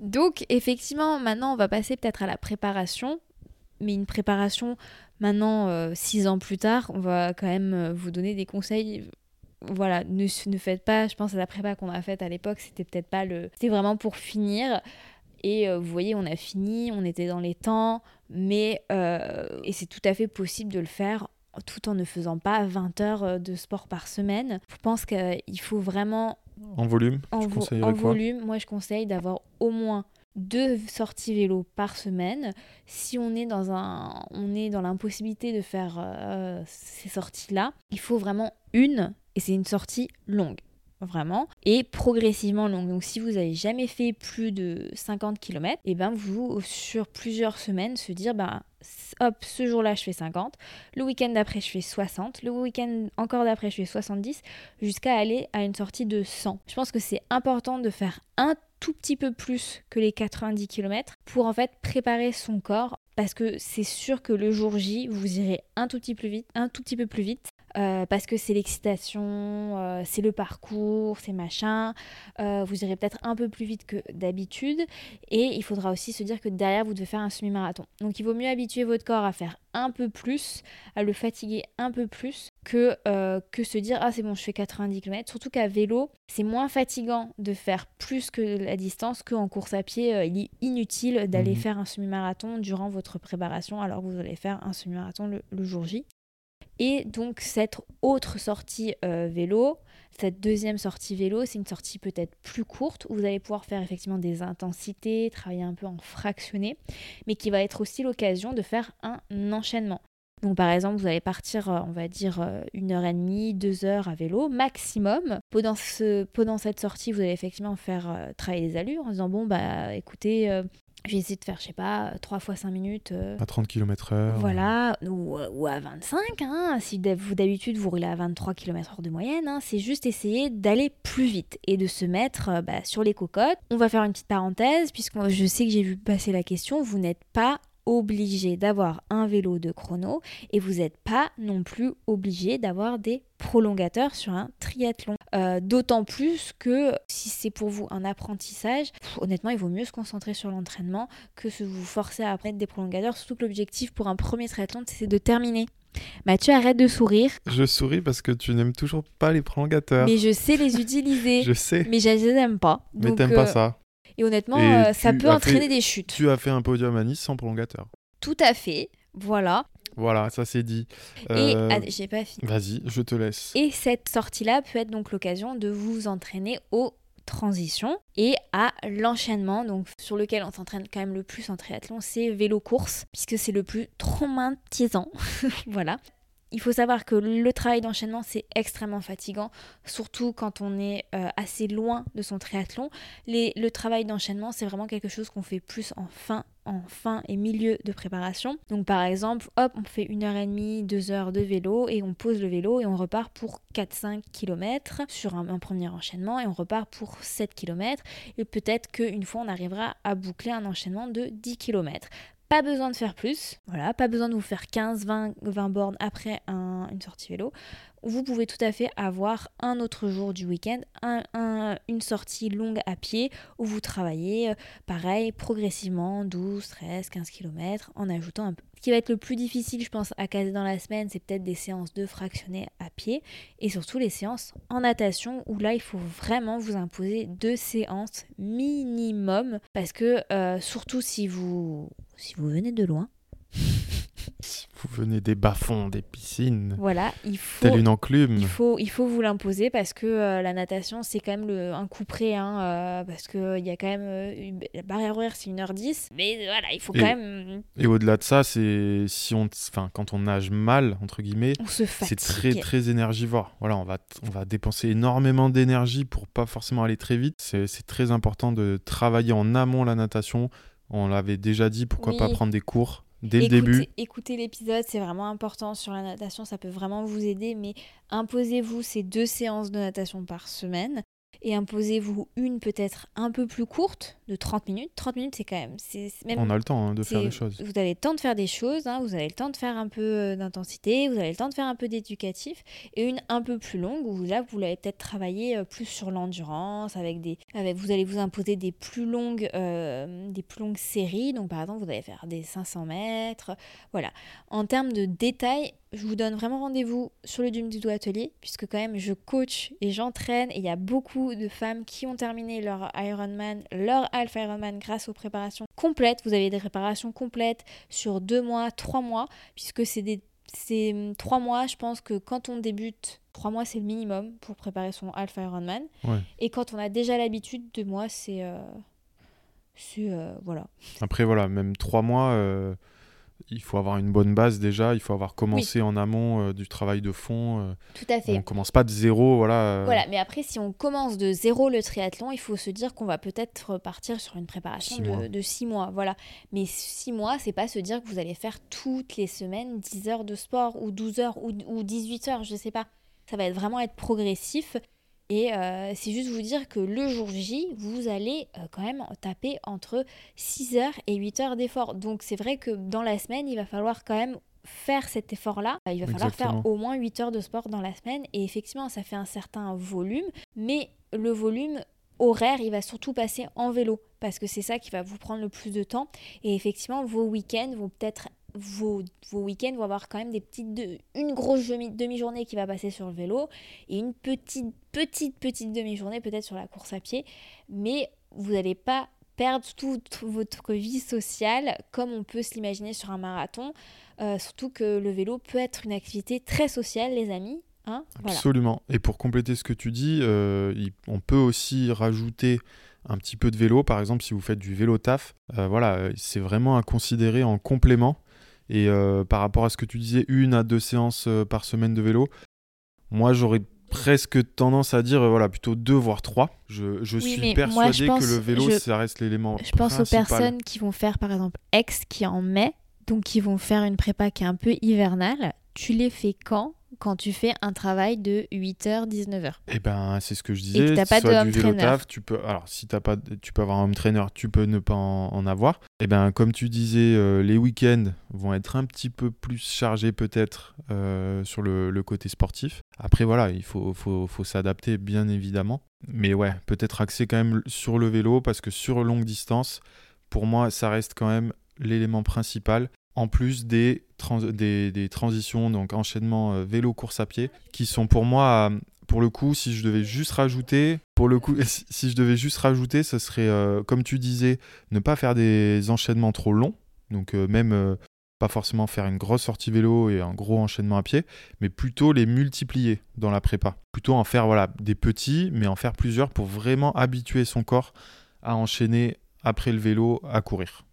Donc, effectivement, maintenant, on va passer peut-être à la préparation. Mais une préparation, maintenant, euh, six ans plus tard, on va quand même vous donner des conseils. Voilà, ne, ne faites pas, je pense à la prépa qu'on a faite à l'époque, c'était peut-être pas le. C'était vraiment pour finir. Et euh, vous voyez, on a fini, on était dans les temps, mais. euh, et c'est tout à fait possible de le faire tout en ne faisant pas 20 heures euh, de sport par semaine. Je pense qu'il faut vraiment En volume, en, vo- en volume, moi je conseille d'avoir au moins deux sorties vélo par semaine. Si on est dans un, on est dans l'impossibilité de faire euh, ces sorties-là, il faut vraiment une et c'est une sortie longue. Vraiment, et progressivement longue. Donc, si vous n'avez jamais fait plus de 50 km, et ben vous, sur plusieurs semaines, se dire ben, hop, ce jour-là, je fais 50, le week-end d'après, je fais 60, le week-end encore d'après, je fais 70, jusqu'à aller à une sortie de 100. Je pense que c'est important de faire un tout petit peu plus que les 90 km pour en fait préparer son corps parce que c'est sûr que le jour J, vous irez un tout petit peu plus vite. Euh, parce que c'est l'excitation, euh, c'est le parcours, c'est machin. Euh, vous irez peut-être un peu plus vite que d'habitude. Et il faudra aussi se dire que derrière, vous devez faire un semi-marathon. Donc il vaut mieux habituer votre corps à faire un peu plus, à le fatiguer un peu plus, que, que se dire ah c'est bon je fais 90 km surtout qu'à vélo c'est moins fatigant de faire plus que la distance qu'en course à pied il est inutile d'aller Mhm. faire un semi-marathon durant votre préparation alors que vous allez faire un semi-marathon le, le jour J et donc cette autre sortie euh, vélo cette deuxième sortie vélo, c'est une sortie peut-être plus courte où vous allez pouvoir faire effectivement des intensités, travailler un peu en fractionné, mais qui va être aussi l'occasion de faire un enchaînement. Donc par exemple, vous allez partir, euh, on va dire, euh, une heure et demie, deux heures à vélo maximum. Pendant, ce, pendant cette sortie, vous allez effectivement faire travailler les allures en disant, bon, bah écoutez, je vais essayer de faire, je sais pas, 3 fois 5 minutes. euh, à 30 km heure. voilà, ou, ou à 25, hein, si vous d'habitude vous roulez à 23 km/h de moyenne, hein, c'est juste essayer d'aller plus vite et de se mettre euh, bah, sur les cocottes. On va faire une petite parenthèse, puisque je sais que j'ai vu passer la question, vous n'êtes pas obligé d'avoir un vélo de chrono et vous n'êtes pas non plus obligé d'avoir des prolongateurs sur un triathlon. Euh, D'autant plus que si c'est pour vous un apprentissage, pff, honnêtement, il vaut mieux se concentrer sur l'entraînement que se vous forcer à apprendre des prolongateurs, surtout que l'objectif pour un premier triathlon, c'est de terminer. Mathieu, arrête de sourire, Je souris parce que tu n'aimes toujours pas les prolongateurs. mais je sais les utiliser, Je sais. mais je les aime pas. Mais t'aimes euh, pas ça. Et honnêtement, Et euh, ça peut entraîner fait- des chutes. Tu as fait un podium à Nice sans prolongateur. Tout à fait, voilà. Voilà, ça c'est dit. Et Euh, ah, j'ai pas fini. Vas-y, je te laisse. Et cette sortie-là peut être donc l'occasion de vous entraîner aux transitions et à l'enchaînement, donc sur lequel on s'entraîne quand même le plus en triathlon, c'est vélo-course, puisque c'est le plus traumatisant. voilà. Il faut savoir que le travail d'enchaînement, c'est extrêmement fatigant, surtout quand on est euh, assez loin de son triathlon. Le travail d'enchaînement, c'est vraiment quelque chose qu'on fait plus en fin, en fin et milieu de préparation. Donc par exemple, hop, on fait une heure et demie, deux heures de vélo et on pose le vélo et on repart pour 4-5 km sur un, un premier enchaînement et on repart pour 7 km. Et peut-être qu'une fois, on arrivera à boucler un enchaînement de 10 km. Pas besoin de faire plus, voilà, pas besoin de vous faire 15, 20, 20 bornes après une sortie vélo. Vous pouvez tout à fait avoir un autre jour du week-end, une sortie longue à pied où vous travaillez, euh, pareil, progressivement, 12, 13, 15 km, en ajoutant un peu. Ce qui va être le plus difficile, je pense, à caser dans la semaine, c'est peut-être des séances de fractionnés à pied et surtout les séances en natation où là, il faut vraiment vous imposer deux séances minimum parce que euh, surtout si vous, si vous venez de loin, vous venez des bas-fonds, des piscines. Voilà, il faut. une enclume. Il faut, il faut vous l'imposer parce que euh, la natation, c'est quand même le, un coup près. Hein, euh, parce qu'il y a quand même. Euh, la barrière horaire, c'est 1h10. Mais voilà, il faut quand même. Et au-delà de ça, c'est. Si on, quand on nage mal, entre guillemets, c'est très, très énergivore. Voilà, on va, on va dépenser énormément d'énergie pour pas forcément aller très vite. C'est très important de travailler en amont la natation. On l'avait déjà dit, pourquoi pas prendre des cours dès le début. Écoutez l'épisode, c'est vraiment important sur la natation, ça peut vraiment vous aider, mais imposez-vous ces deux séances de natation par semaine et imposez-vous une peut-être un peu plus courte de 30 minutes. 30 minutes, c'est quand même, même... On a le temps hein, de faire des choses. Vous avez le temps de faire des choses, hein, vous avez le temps de faire un peu euh, d'intensité, vous avez le temps de faire un peu d'éducatif, et une un peu plus longue où là, vous allez peut-être travailler euh, plus sur l'endurance, avec des, avec, vous allez vous imposer des plus longues, euh, des plus longues séries. Donc par exemple, vous allez faire des 500 mètres. Voilà. En termes de détails, je vous donne vraiment rendez-vous sur le Dume du Atelier, puisque quand même je coach et j'entraîne, et il y a beaucoup de femmes qui ont terminé leur Ironman, leur Alpha Ironman grâce aux préparations complètes. Vous avez des préparations complètes sur deux mois, trois mois, puisque c'est des c'est hum, trois mois, je pense que quand on débute, trois mois c'est le minimum pour préparer son Alpha Ironman. Et quand on a déjà l'habitude, deux mois c'est. Euh, c'est euh, voilà. Après, voilà, même trois mois, euh, il faut avoir une bonne base déjà, il faut avoir commencé en amont euh, du travail de fond. Euh. Tout à fait. On commence pas de zéro, voilà. Euh. Voilà, mais après, si on commence de zéro le triathlon, il faut se dire qu'on va peut-être partir sur une préparation de, six mois, voilà. Mais six mois, c'est pas se dire que vous allez faire toutes les semaines 10 heures de sport ou 12 heures ou, ou 18 heures, je sais pas. Ça va être vraiment être progressif et euh, c'est juste vous dire que le jour J, vous allez euh, quand même taper entre 6 heures et 8 heures d'effort. Donc c'est vrai que dans la semaine, il va falloir quand même faire cet effort-là. Il va falloir faire au moins 8 heures de sport dans la semaine. Et effectivement, ça fait un certain volume. Mais le volume horaire, il va surtout passer en vélo. Parce que c'est ça qui va vous prendre le plus de temps. Et effectivement, vos week-ends vont peut-être vos, vos week-ends vont avoir quand même des petites une grosse demi-journée qui va passer sur le vélo et une petite petite petite demi-journée peut-être sur la course à pied mais vous n'allez pas perdre toute votre vie sociale comme on peut se l'imaginer sur un marathon euh, surtout que le vélo peut être une activité très sociale les amis hein Absolument. Et pour compléter ce que tu dis, euh, on peut aussi rajouter un petit peu de vélo, par exemple si vous faites du vélo taf. Euh, voilà, c'est vraiment à considérer en complément et euh, par rapport à ce que tu disais, une à deux séances euh, par semaine de vélo, moi j'aurais presque tendance à dire voilà plutôt deux voire trois. Je, je suis persuadé que le vélo ça reste l'élément. Je pense aux personnes qui vont faire par exemple ex qui en mai, donc qui vont faire une prépa qui est un peu hivernale. Tu les fais quand? Quand tu fais un travail de 8h 19h. Eh ben, c'est ce que je disais. Et pas de vélo taf, tu peux alors si t'as pas tu peux avoir un home trainer, tu peux ne pas en, avoir. Eh ben comme tu disais euh, les week-ends vont être un petit peu plus chargés peut-être euh, sur le, le, côté sportif. Après voilà, il faut, faut, faut s'adapter bien évidemment. Mais ouais, peut-être axer quand même sur le vélo parce que sur longue distance, pour moi, ça reste quand même l'élément principal en plus des, transitions, donc enchaînement euh, vélo-course à pied, qui sont pour moi, pour le coup, si je devais juste rajouter, pour le coup, si je devais juste rajouter, ce serait, euh, comme tu disais, ne pas faire des enchaînements trop longs, donc euh, même pas forcément faire une grosse sortie vélo et un gros enchaînement à pied, mais plutôt les multiplier dans la prépa. Plutôt en faire voilà, des petits, mais en faire plusieurs pour vraiment habituer son corps à enchaîner après le vélo à courir.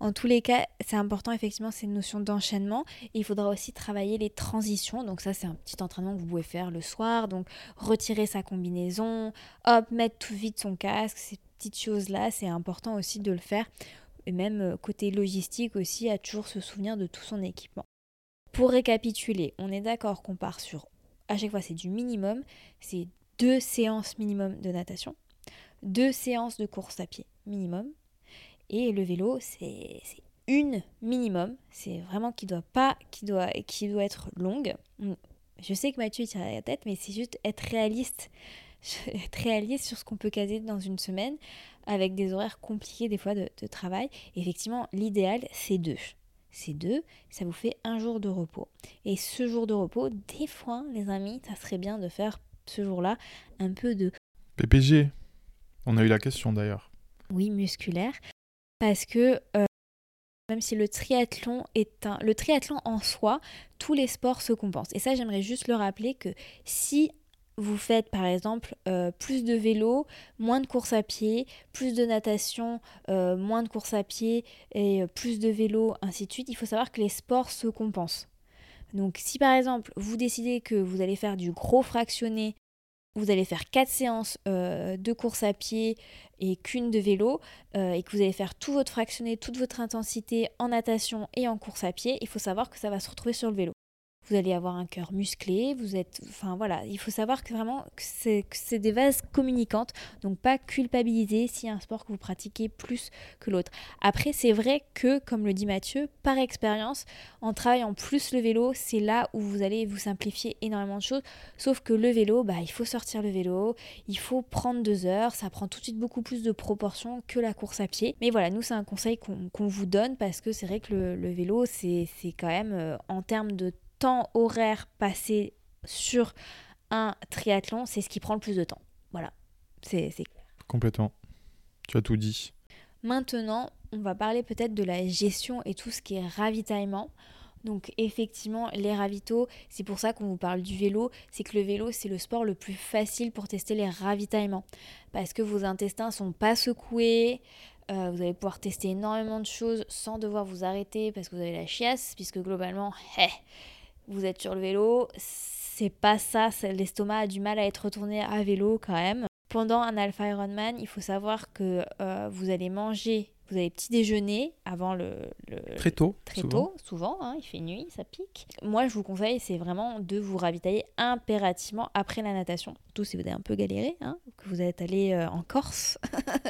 En tous les cas, c'est important effectivement cette notion d'enchaînement. Il faudra aussi travailler les transitions. Donc ça, c'est un petit entraînement que vous pouvez faire le soir. Donc retirer sa combinaison, hop, mettre tout vite son casque, ces petites choses-là, c'est important aussi de le faire. Et même euh, côté logistique aussi, à toujours se souvenir de tout son équipement. Pour récapituler, on est d'accord qu'on part sur, à chaque fois c'est du minimum, c'est deux séances minimum de natation, deux séances de course à pied minimum, et le vélo, c'est une minimum. C'est vraiment qui doit pas, qui doit, qui doit être longue. Je sais que Mathieu tire la tête, mais c'est juste être réaliste, être réaliste sur ce qu'on peut caser dans une semaine, avec des horaires compliqués des fois de, travail. effectivement, l'idéal c'est deux. C'est deux, ça vous fait un jour de repos. Et ce jour de repos, des fois, les amis, ça serait bien de faire ce jour-là un peu de PPG. On a eu la question d'ailleurs. Oui, musculaire. Parce que euh, même si le triathlon est un... Le triathlon en soi, tous les sports se compensent. Et ça, j'aimerais juste le rappeler que si vous faites par exemple euh, plus de vélo, moins de course à pied, plus de natation, euh, moins de course à pied et plus de vélo, ainsi de suite, il faut savoir que les sports se compensent. Donc si par exemple vous décidez que vous allez faire du gros fractionné vous allez faire quatre séances euh, de course à pied et qu'une de vélo, euh, et que vous allez faire tout votre fractionné, toute votre intensité en natation et en course à pied, il faut savoir que ça va se retrouver sur le vélo vous allez avoir un cœur musclé, vous êtes... Enfin voilà, il faut savoir que vraiment c'est des vases communicantes, donc pas culpabiliser a un sport que vous pratiquez plus que l'autre. Après, c'est vrai que, comme le dit Mathieu, par expérience, en travaillant plus le vélo, c'est là où vous allez vous simplifier énormément de choses, sauf que le vélo, bah, il faut sortir le vélo, il faut prendre deux heures, ça prend tout de suite beaucoup plus de proportions que la course à pied. Mais voilà, nous, c'est un conseil qu'on vous donne parce que c'est vrai que le, le vélo, c'est quand même, euh, en termes de temps horaire passé sur un triathlon, c'est ce qui prend le plus de temps. Voilà, c'est clair. Complètement. Tu as tout dit. Maintenant, on va parler peut-être de la gestion et tout ce qui est ravitaillement. Donc effectivement, les ravitaux, c'est pour ça qu'on vous parle du vélo, c'est que le vélo, c'est le sport le plus facile pour tester les ravitaillements. Parce que vos intestins sont pas secoués, euh, vous allez pouvoir tester énormément de choses sans devoir vous arrêter parce que vous avez la chiasse, puisque globalement, hé, vous êtes sur le vélo, c'est pas ça, l'estomac a du mal à être retourné à vélo quand même. Pendant un Alpha Ironman, il faut savoir que euh, vous allez manger vous avez petit déjeuner avant le, très tôt très souvent. tôt souvent hein, il fait nuit ça pique moi je vous conseille c'est vraiment de vous ravitailler impérativement après la natation surtout si vous avez un peu galéré hein, que vous êtes allé euh, en Corse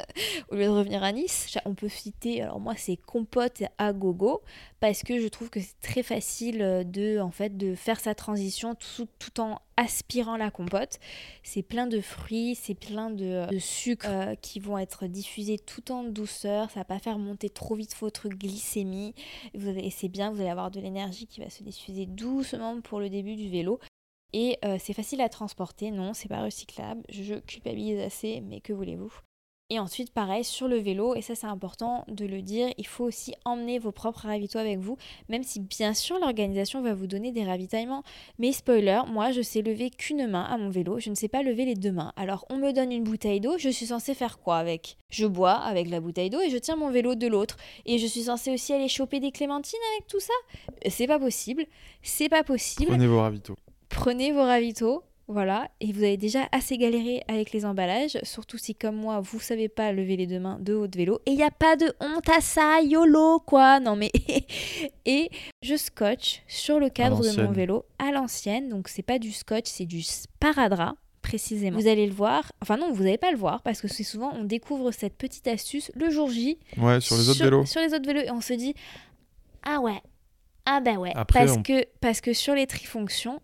au lieu de revenir à Nice on peut citer alors moi c'est compote à gogo parce que je trouve que c'est très facile euh, de en fait de faire sa transition tout, tout en aspirant la compote. C'est plein de fruits, c'est plein de, de sucres euh, qui vont être diffusés tout en douceur. Ça va faire monter trop vite votre glycémie. et c'est bien, vous allez avoir de l'énergie qui va se diffuser doucement pour le début du vélo. Et euh, c'est facile à transporter, non, c'est pas recyclable. Je culpabilise assez, mais que voulez-vous? Et ensuite, pareil, sur le vélo, et ça c'est important de le dire, il faut aussi emmener vos propres ravitaux avec vous, même si bien sûr l'organisation va vous donner des ravitaillements. Mais spoiler, moi je sais lever qu'une main à mon vélo, je ne sais pas lever les deux mains. Alors on me donne une bouteille d'eau, je suis censée faire quoi avec? Je bois avec la bouteille d'eau et je tiens mon vélo de l'autre. Et je suis censée aussi aller choper des clémentines avec tout ça? C'est pas possible, c'est pas possible. Prenez vos ravitaux. Prenez vos ravitaux, voilà, et vous avez déjà assez galéré avec les emballages, surtout si comme moi, vous savez pas lever les deux mains de votre vélo. Et il n'y a pas de honte à ça, YOLO quoi Non mais... et je scotch sur le cadre de mon vélo à l'ancienne, donc c'est pas du scotch, c'est du sparadrap précisément. Vous allez le voir, enfin non, vous n'allez pas le voir parce que c'est souvent on découvre cette petite astuce le jour J. Ouais, sur les autres vélos. Sur les autres vélos et on se dit ah ouais, ah ben ouais, parce que parce que sur les trifonctions,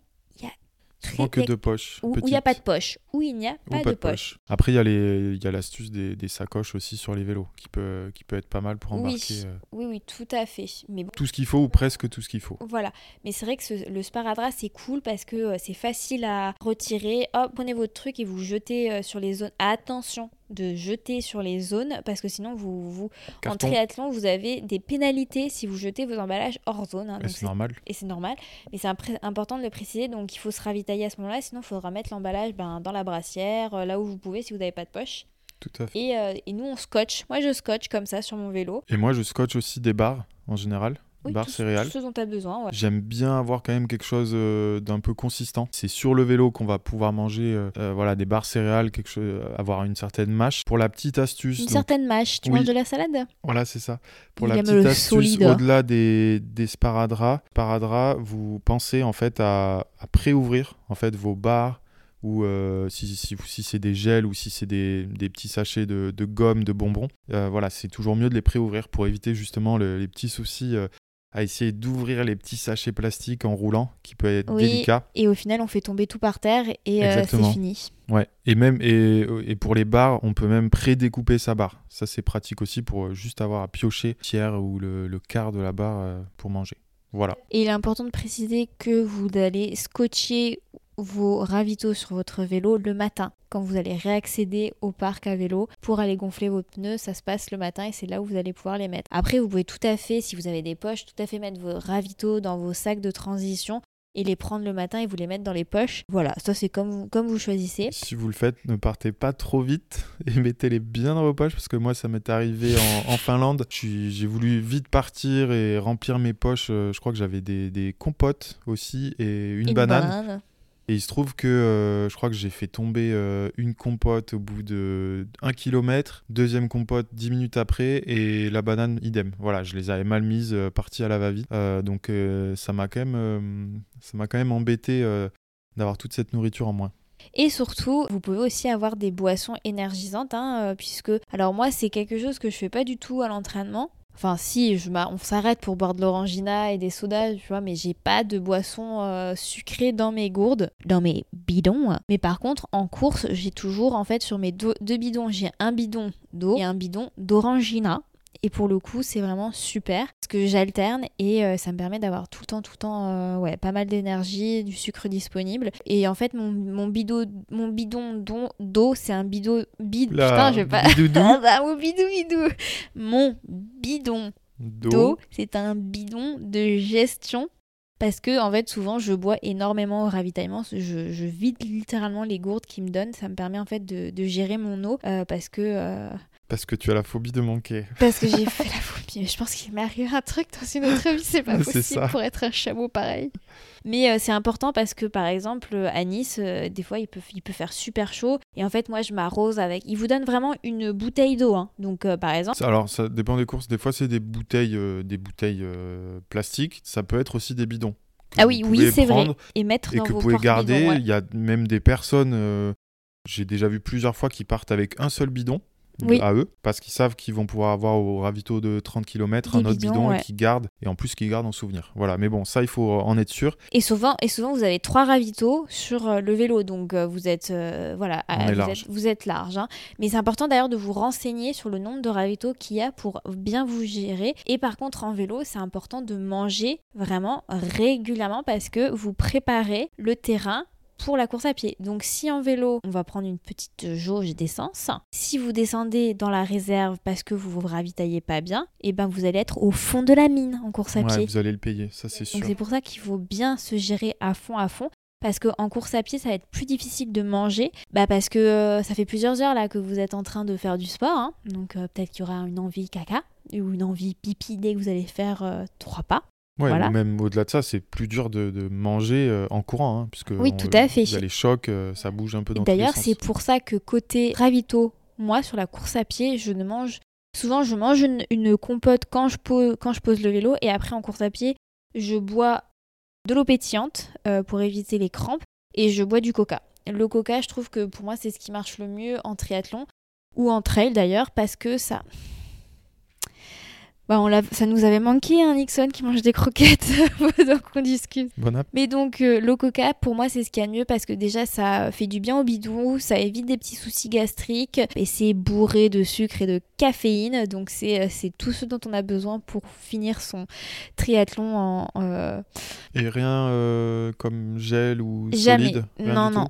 Souvent que deux poches. Où il n'y a pas de poche. Où il n'y a pas, de, poche. Après, il y a l'astuce des, des, sacoches aussi sur les vélos qui peut, qui peut être pas mal pour embarquer. Oui, euh, oui, oui, tout à fait. Mais Tout ce qu'il faut ou presque tout ce qu'il faut. Voilà. Mais c'est vrai que le sparadrap, c'est cool parce que euh, c'est facile à retirer. Hop, prenez votre truc et vous jetez euh, sur les zones. Attention, de jeter sur les zones parce que sinon vous, vous en triathlon vous avez des pénalités si vous jetez vos emballages hors zone. Hein, et c'est normal. Et c'est normal, mais c'est important de le préciser donc il faut se ravitailler à ce moment-là sinon il faudra mettre l'emballage ben, dans la brassière euh, là où vous pouvez si vous n'avez pas de poche. Tout à fait. Et, euh, et nous on scotch. Moi je scotch comme ça sur mon vélo. Et moi je scotch aussi des barres en général oui, barres céréales. ce dont tu as besoin. J'aime bien avoir quand même quelque chose euh, d'un peu consistant. C'est sur le vélo qu'on va pouvoir manger euh, euh, voilà, des barres céréales, quelque chose, avoir une certaine mâche. Pour la petite astuce. Une certaine mâche. Tu manges de la salade Voilà, c'est ça. Pour la petite astuce, au-delà des, des sparadraps, sparadrap, vous pensez en fait à, à préouvrir en fait vos barres ou euh, si, si, si c'est des gels ou si c'est des, des, petits sachets de, de, gomme, de bonbons. Euh, voilà, c'est toujours mieux de les préouvrir pour éviter justement les petits soucis euh, à essayer d'ouvrir les petits sachets plastiques en roulant, qui peut être Oui, délicat. Et au final, on fait tomber tout par terre et euh, c'est fini. Ouais, et même et, et pour les barres, on peut même pré-découper sa barre. Ça c'est pratique aussi pour euh, juste avoir à piocher le tiers ou le, le quart de la barre euh, pour manger. Voilà. Et il est important de préciser que vous allez scotcher vos ravitaux sur votre vélo le matin quand vous allez réaccéder au parc à vélo pour aller gonfler vos pneus ça se passe le matin et c'est là où vous allez pouvoir les mettre après vous pouvez tout à fait si vous avez des poches tout à fait mettre vos ravitaux dans vos sacs de transition et les prendre le matin et vous les mettre dans les poches voilà ça c'est comme vous, comme vous choisissez Si vous le faites, ne partez pas trop vite et mettez-les bien dans vos poches parce que moi ça m'est arrivé en, en Finlande. J'ai voulu vite partir et remplir mes poches. Euh, Je crois que j'avais des, des compotes aussi et une, banane. Et il se trouve que euh, je crois que j'ai fait tomber euh, une compote au bout de 1 km, deuxième compote 10 minutes après, et la banane idem. Voilà, je les avais mal mises, euh, parties à la va-vite. Euh, donc ça m'a quand même, quand même embêté d'avoir toute cette nourriture en moins. Et surtout, vous pouvez aussi avoir des boissons énergisantes, hein, puisque, alors moi, c'est quelque chose que je fais pas du tout à l'entraînement. Enfin, si, je on s'arrête pour boire de l'orangina et des sodas, tu vois, mais j'ai pas de boisson euh, sucrée dans mes gourdes, dans mes bidons. Mais par contre, en course, j'ai toujours, en fait, sur mes deux bidons, j'ai un bidon d'eau et un bidon d'orangina. Et pour le coup, c'est vraiment super parce que j'alterne et euh, ça me permet d'avoir tout le temps, tout le temps, euh, ouais, pas mal d'énergie, du sucre disponible. Et en fait, mon, mon bidon, mon bidon d'eau, c'est un bidon, bid, Là, putain, je vais pas. Ah mon bidou bidou. Mon bidon d'eau, c'est un bidon de gestion. Parce que, en fait, souvent, je bois énormément au ravitaillement. Je, je vide littéralement les gourdes qu'ils me donnent. Ça me permet, en fait, de, de gérer mon eau. euh, parce que. euh, Parce que tu as la phobie de manquer. parce que j'ai fait la phobie. Mais Je pense qu'il m'est arrivé un truc dans une autre vie, c'est pas possible ça. pour être un chameau pareil. Mais euh, c'est important parce que par exemple euh, à Nice, euh, des fois il peut, il peut faire super chaud et en fait moi je m'arrose avec. Il vous donne vraiment une bouteille d'eau, hein. donc euh, par exemple. Alors ça dépend des courses. Des fois c'est des bouteilles, des bouteilles plastiques. Ça peut être aussi des bidons. Ah oui, oui c'est vrai. Et mettre et dans que vos vous pouvez garder. ouais. Il y a même des personnes, j'ai déjà vu plusieurs fois qui partent avec un seul bidon Oui. à eux parce qu'ils savent qu'ils vont pouvoir avoir au ravito de 30 km Des un autre bidons, bidon ouais. et qu'ils gardent et en plus qu'ils gardent en souvenir. Voilà, mais bon, ça il faut en être sûr. Et souvent, et souvent vous avez trois ravitaux sur euh, le vélo, donc euh, vous êtes euh, voilà, On à- est vous, large. êtes, vous êtes large. hein. Mais c'est important d'ailleurs de vous renseigner sur le nombre de ravitaux qu'il y a pour bien vous gérer. Et par contre en vélo, c'est important de manger vraiment régulièrement parce que vous préparez le terrain pour la course à pied. Donc si en vélo, on va prendre une petite jauge d'essence. Si vous descendez dans la réserve parce que vous vous ravitaillez pas bien, et ben vous allez être au fond de la mine en course à Ouais, pied. vous allez le payer, ça c'est sûr. Donc c'est pour ça qu'il faut bien se gérer à fond à fond. Parce qu'en course à pied, ça va être plus difficile de manger. Bah parce que euh, ça fait plusieurs heures là que vous êtes en train de faire du sport. hein. Donc euh, peut-être qu'il y aura une envie caca ou une envie pipi dès que vous allez faire euh, trois pas. Ouais, Voilà. ou même au-delà de ça, c'est plus dur de, de manger euh, en courant, hein, puisque Oui, on- tout à fait. Il y a les chocs, euh, ça bouge un peu dans D'ailleurs, c'est pour ça que côté ravito, moi sur la course à pied, je ne mange. Souvent, je mange une, une compote quand je, pose, quand je pose le vélo et après en course à pied, je bois de l'eau pétillante euh, pour éviter les crampes et je bois du coca. Le coca, je trouve que pour moi, c'est ce qui marche le mieux en triathlon ou en trail d'ailleurs parce que ça. Bah, on l'a- ça nous avait manqué un Nixon qui mange des croquettes pendant qu'on discute. Bon. Mais donc, euh, l'eau coca, pour moi, c'est ce qu'il y a de mieux parce que déjà, ça fait du bien au bidon, ça évite des petits soucis gastriques et c'est bourré de sucre et de caféine. Donc, c'est euh, c'est tout ce dont on a besoin pour finir son triathlon en. euh, Et rien euh, comme gel ou Jamais. solide Non, non.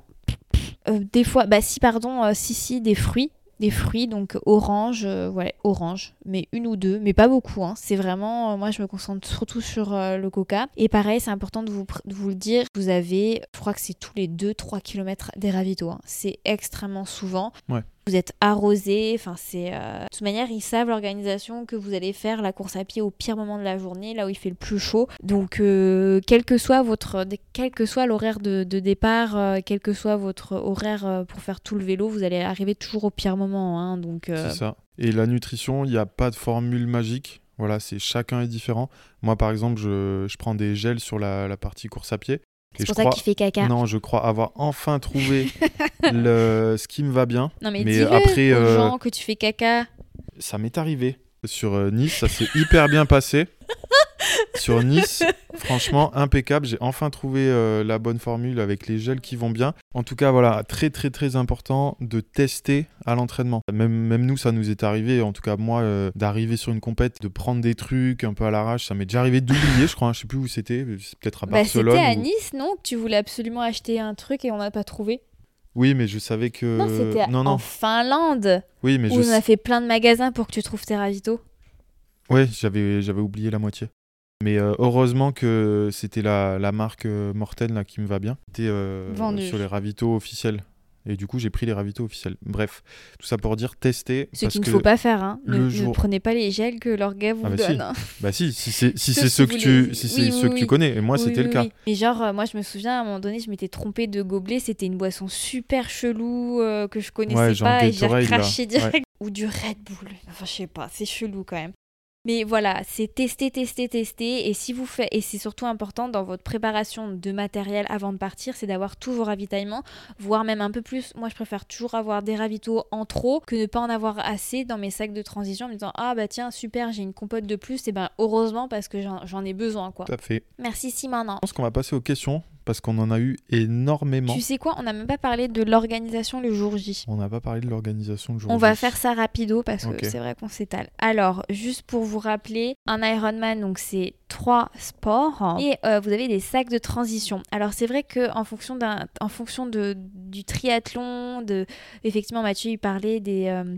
euh, des fois, bah si, pardon, euh, si, si, des fruits. Des fruits, donc orange, euh, ouais, orange, mais une ou deux, mais pas beaucoup. hein. C'est vraiment, euh, moi je me concentre surtout sur euh, le coca. Et pareil, c'est important de vous, de vous le dire, vous avez, je crois que c'est tous les 2-3 km des ravitaux. hein. C'est extrêmement souvent. Ouais. Vous êtes arrosé, enfin c'est... euh, De toute manière, ils savent l'organisation que vous allez faire la course à pied au pire moment de la journée, là où il fait le plus chaud. Donc, euh, quel que soit votre, quel que soit l'horaire de, départ, euh, quel que soit votre horaire pour faire tout le vélo, vous allez arriver toujours au pire moment. hein. donc, C'est ça. Et la nutrition, il n'y a pas de formule magique. Voilà, c'est chacun est différent. Moi, par exemple, je, prends des gels sur la partie course à pied. C'est pour ça crois- qu'il fait caca. Non, je crois avoir enfin trouvé le... ce qui me va bien. Non, mais, Mais dis-le après, aux euh, gens que tu fais caca. Ça m'est arrivé. Sur euh, Nice, ça s'est hyper bien passé. Sur Nice, franchement, impeccable. J'ai enfin trouvé euh, la bonne formule avec les gels qui vont bien. En tout cas, voilà, très très très important de tester à l'entraînement. Même, même nous, ça nous est arrivé, en tout cas moi, euh, d'arriver sur une compète, de prendre des trucs un peu à l'arrache. Ça m'est déjà arrivé d'oublier, je crois. hein, je sais plus où c'était. Peut-être à Bah, Barcelone. c'était à ou- Nice, non? Tu voulais absolument acheter un truc et on n'a pas trouvé. Oui, mais je savais que. Non, c'était non, en. Finlande. Oui, mais Où je. on a fait plein de magasins pour que tu trouves tes ravitaux. Ouais, j'avais, j'avais oublié la moitié. Mais euh, heureusement que c'était la, la marque euh, Morten là, qui me va bien. C'était euh, Vendu. sur les ravitaux officiels. Et du coup, j'ai pris les ravitaux officiels. Bref, tout ça pour dire tester. Ce qu'il ne faut pas faire. Hein. Ne, prenez pas les gels que leur gars vous Ah bah si. donne. hein. Bah si, si c'est si si ceux que tu, les- si oui, ceux oui, que tu connais. Et moi, c'était le cas. Mais genre, euh, moi, je me souviens, à un moment donné, je m'étais trompée de gobelet. C'était une boisson super chelou euh, que je connaissais Ouais, pas. Et j'ai craché Ouais. direct. Ou du Red Bull. Enfin, je sais pas. C'est chelou quand même. Mais voilà, c'est tester, tester, tester. Et si vous faites, et c'est surtout important dans votre préparation de matériel avant de partir, c'est d'avoir tous vos ravitaillements, voire même un peu plus. Moi, je préfère toujours avoir des ravitaux en trop que ne pas en avoir assez dans mes sacs de transition en me disant ah bah tiens super j'ai une compote de plus et ben heureusement parce que j'en ai besoin quoi. Tout à fait. Merci Simon. Je pense qu'on va passer aux questions parce qu'on en a eu énormément. Tu sais quoi, on n'a même pas parlé de l'organisation le jour J. On n'a pas parlé de l'organisation le jour On va J. faire ça rapido parce que c'est vrai qu'on s'étale. Alors, juste pour vous rappeler, un Ironman, donc c'est trois sports et euh, vous avez des sacs de transition. Alors c'est vrai que en fonction d'un, en fonction de du triathlon, de effectivement Mathieu il parlait des euh,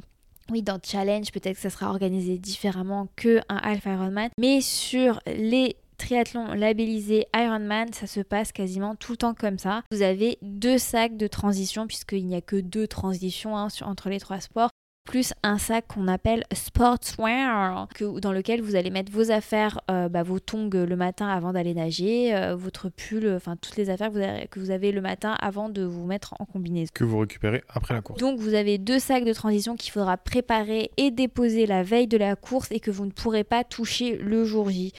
oui, dans challenge, peut-être que ça sera organisé différemment que un half Ironman, mais sur les triathlons labellisés Ironman, ça se passe quasiment tout le temps comme ça. Vous avez deux sacs de transition puisqu'il n'y a que deux transitions hein, sur- entre les trois sports plus un sac qu'on appelle sportswear, que, dans lequel vous allez mettre vos affaires, euh, bah, vos tongs le matin avant d'aller nager, euh, votre pull, enfin toutes les affaires que vous, avez, que vous avez le matin avant de vous mettre en combinaison. Que vous récupérez après la course. Donc vous avez deux sacs de transition qu'il faudra préparer et déposer la veille de la course et que vous ne pourrez pas toucher le jour J.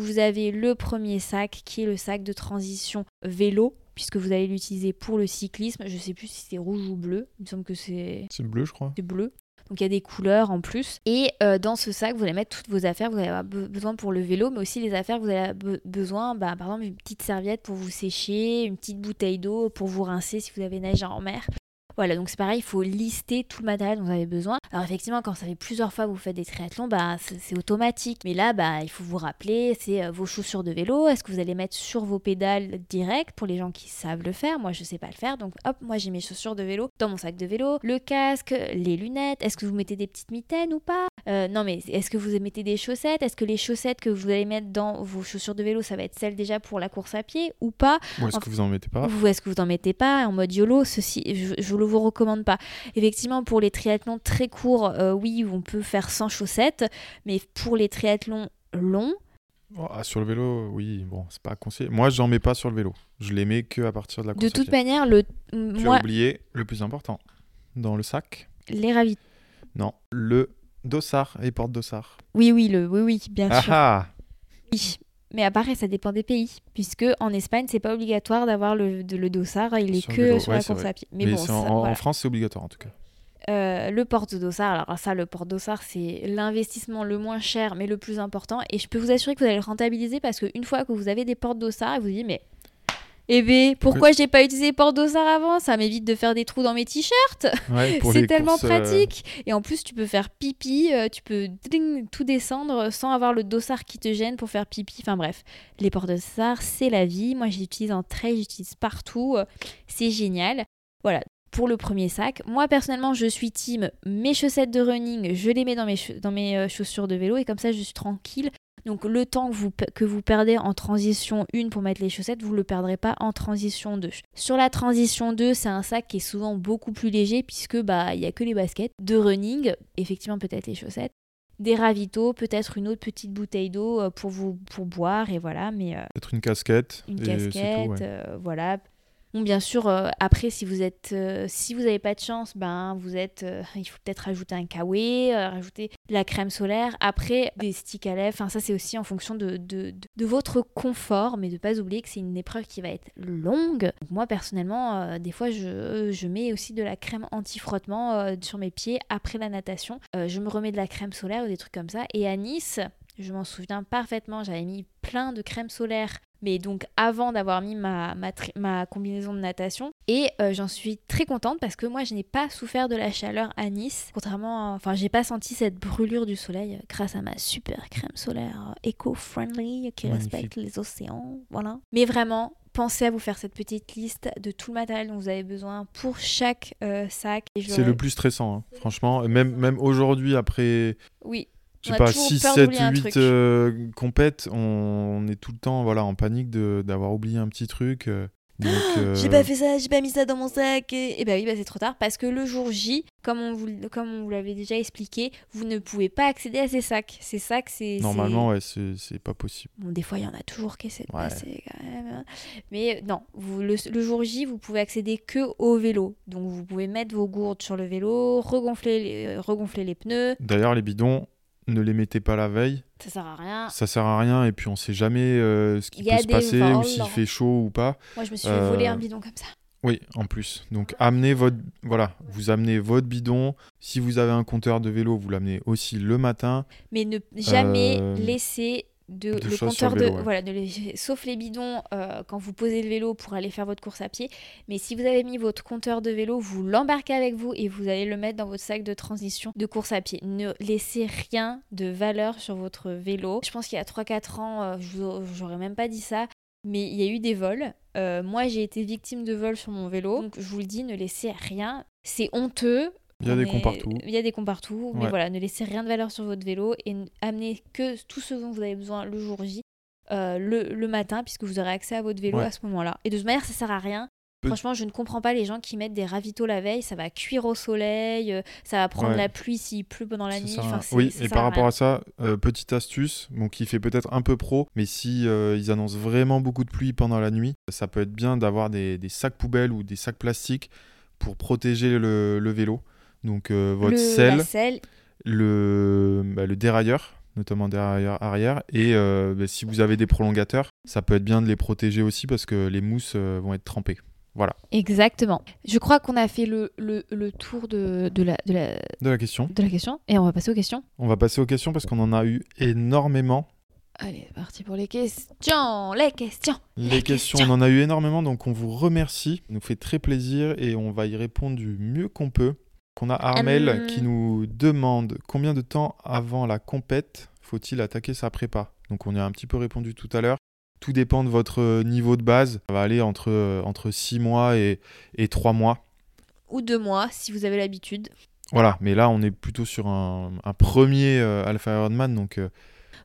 Vous avez le premier sac qui est le sac de transition vélo puisque vous allez l'utiliser pour le cyclisme. Je sais plus si c'est rouge ou bleu. Il me semble que c'est C'est bleu, je crois. c'est bleu. Donc il y a des couleurs en plus. Et euh, dans ce sac, vous allez mettre toutes vos affaires. Vous allez avoir be- besoin pour le vélo, mais aussi les affaires, vous allez avoir be- besoin, bah, par exemple, une petite serviette pour vous sécher, une petite bouteille d'eau pour vous rincer si vous avez neige en mer. Voilà, donc c'est pareil, il faut lister tout le matériel dont vous avez besoin. Alors effectivement, quand ça fait plusieurs fois que vous faites des triathlons, bah, c'est automatique. Mais là, bah, il faut vous rappeler, c'est euh, vos chaussures de vélo. Est-ce que vous allez mettre sur vos pédales direct pour les gens qui savent le faire? Moi, je sais pas le faire. Donc hop, moi j'ai mes chaussures de vélo dans mon sac de vélo, le casque, les lunettes. Est-ce que vous mettez des petites mitaines ou pas? Euh, Non, mais est-ce que vous mettez des chaussettes? Est-ce que les chaussettes que vous allez mettre dans vos chaussures de vélo, ça va être celles déjà pour la course à pied ou pas? Ou est-ce que vous en mettez pas? Ou est-ce que vous n'en mettez pas en mode YOLO Ceci, je, je le vous recommande pas. Effectivement, pour les triathlons très courts, euh, oui, on peut faire sans chaussettes, mais pour les triathlons longs, Oh, ah, Sur le vélo, oui, bon, c'est pas conseillé. Moi, j'en mets pas sur le vélo. Je les mets que à partir de la course. de à toute pied. manière, le, Tu moi, as oublié le plus important. Dans le sac les ravis. Non, le dossard et porte-dossard. Oui, oui, le, oui, oui, bien Ah sûr. ah Oui. Mais après, ça dépend des pays, puisque en Espagne, c'est pas obligatoire d'avoir le, de- le dossard, il est Sur que vélo, sur ouais, la course à pied. Mais, Mais, bon, ça, en. France, c'est obligatoire en tout cas. Euh, le porte-dossard, alors ça, le porte-dossard, c'est l'investissement le moins cher, mais le plus important. Et je peux vous assurer que vous allez le rentabiliser parce qu'une fois que vous avez des porte-dossards, vous vous dites, mais. Eh ben, pourquoi j'ai pas utilisé porte-dossard avant? Ça m'évite de faire des trous dans mes t-shirts. Ouais, C'est tellement courses, euh, pratique. Et en plus, tu peux faire pipi, euh, tu peux ding, tout descendre sans avoir le dossard qui te gêne pour faire pipi. Enfin bref, les porte-dossards, c'est la vie. Moi, j'utilise en trail, j'utilise partout. euh, C'est génial. Voilà. Pour le premier sac, moi personnellement je suis team mes chaussettes de running, je les mets dans mes, cha- dans mes chaussures de vélo et comme ça je suis tranquille. Donc le temps que vous, que vous perdez en transition 1 pour mettre les chaussettes, vous ne le perdrez pas en transition 2. Sur la transition 2, c'est un sac qui est souvent beaucoup plus léger puisque bah il y a que les baskets de running, effectivement peut-être les chaussettes, des ravitaux, peut-être une autre petite bouteille d'eau euh, pour vous pour boire et voilà, mais euh, Peut-être une casquette. une tout, casquette, ouais. euh, voilà. Bien sûr, euh, après, si vous êtes, euh, si vous n'avez pas de chance, ben, vous êtes, euh, il faut peut-être rajouter un kawaii, rajouter de la crème solaire. Après, des sticks à lèvres. Enfin, ça, c'est aussi en fonction de, votre confort, mais de pas oublier que c'est une épreuve qui va être longue. moi, personnellement, des fois, je, je, mets aussi de la crème anti-frottement sur mes pieds après la natation. je me remets de la crème solaire ou des trucs comme ça. Et à Nice, je m'en souviens parfaitement, j'avais mis plein de crème solaire mais donc avant d'avoir mis ma, ma, combinaison de natation. Et euh, j'en suis très contente parce que moi je n'ai pas souffert de la chaleur à Nice, contrairement, enfin j'ai pas senti cette brûlure du soleil euh, grâce à ma super crème solaire euh, éco-friendly qui respecte les océans, voilà. Mais vraiment, pensez à vous faire cette petite liste de tout le matériel dont vous avez besoin pour chaque sac. C'est le plus stressant, hein. franchement. Même, même aujourd'hui, après oui je sais pas, 6, 7, 8 compètes, on, est tout le temps voilà, en panique d'avoir oublié un petit truc. Euh, euh, j'ai pas fait ça, j'ai pas mis ça dans mon sac. Et, bah oui, bah c'est trop tard parce que le jour J, comme on vous, comme on vous l'avait déjà expliqué, vous ne pouvez pas accéder à ces sacs. Ces sacs, c'est. Normalement, ouais, c'est pas possible. Bon, des fois, il y en a toujours qui essaient de passer quand même. Hein. Mais non, vous, le, le, jour J, vous pouvez accéder que au vélo. Donc vous pouvez mettre vos gourdes sur le vélo, regonfler les, regonfler les pneus. D'ailleurs, les bidons, ne les mettez pas la veille. Ça sert à rien. Ça sert à rien et puis on sait jamais euh, ce qui peut se passer ou s'il fait chaud ou pas. Moi je me suis fait voler un euh, bidon comme ça. Oui, en plus. Donc amenez votre voilà, vous amenez votre bidon. Si vous avez un compteur de vélo, vous l'amenez aussi le matin. Mais ne jamais euh, laisser de, le compteur de voilà de sauf les bidons euh, quand vous posez le vélo pour aller faire votre course à pied. Mais si vous avez mis votre compteur de vélo vous l'embarquez avec vous et vous allez le mettre dans votre sac de transition de course à pied. Ne laissez rien de valeur sur votre vélo. Je pense qu'il y a 3-4 ans euh, j'aurais même pas dit ça mais il y a eu des vols. Euh, moi j'ai été victime de vols sur mon vélo. Donc je vous le dis ne laissez rien. C'est honteux il y a des cons partout. Il y a des cons partout. Mais voilà, ne laissez rien de valeur sur votre vélo et amenez que tout ce dont vous avez besoin le jour J, euh, le, le, matin, puisque vous aurez accès à votre vélo à ce moment-là. Et de toute manière, ça sert à rien. Franchement, je ne comprends pas les gens qui mettent des ravitaux la veille. Ça va cuire au soleil, euh, ça va prendre la pluie s'il pleut pendant la nuit. oui, et par rapport à, ça, euh, petite astuce, bon, qui fait peut-être un peu pro, mais si ils annoncent vraiment beaucoup de pluie pendant la nuit, ça peut être bien d'avoir des, des, sacs poubelles ou des sacs plastiques pour protéger le, le vélo. Donc euh, votre selle, Le, bah, le dérailleur, notamment dérailleur arrière. Et euh, bah, si vous avez des prolongateurs, ça peut être bien de les protéger aussi parce que les mousses euh, vont être trempées. Voilà. Exactement. Je crois qu'on a fait le, le, le tour de, de, la, de, la, de la question. De la question. Et on va passer aux questions. On va passer aux questions parce qu'on en a eu énormément. Allez, parti pour les questions. Les questions. Les, questions. on en a eu énormément, donc on vous remercie. Ça nous fait très plaisir et on va y répondre du mieux qu'on peut. On a Armel qui nous demande combien de temps avant la compète faut-il attaquer sa prépa Donc on y a un petit peu répondu tout à l'heure. Tout dépend de votre niveau de base. Ça va aller entre, entre 6 mois et, et 3 mois. Ou 2 mois si vous avez l'habitude. Voilà, mais là on est plutôt sur un, premier euh, Alpha Ironman. Donc, euh,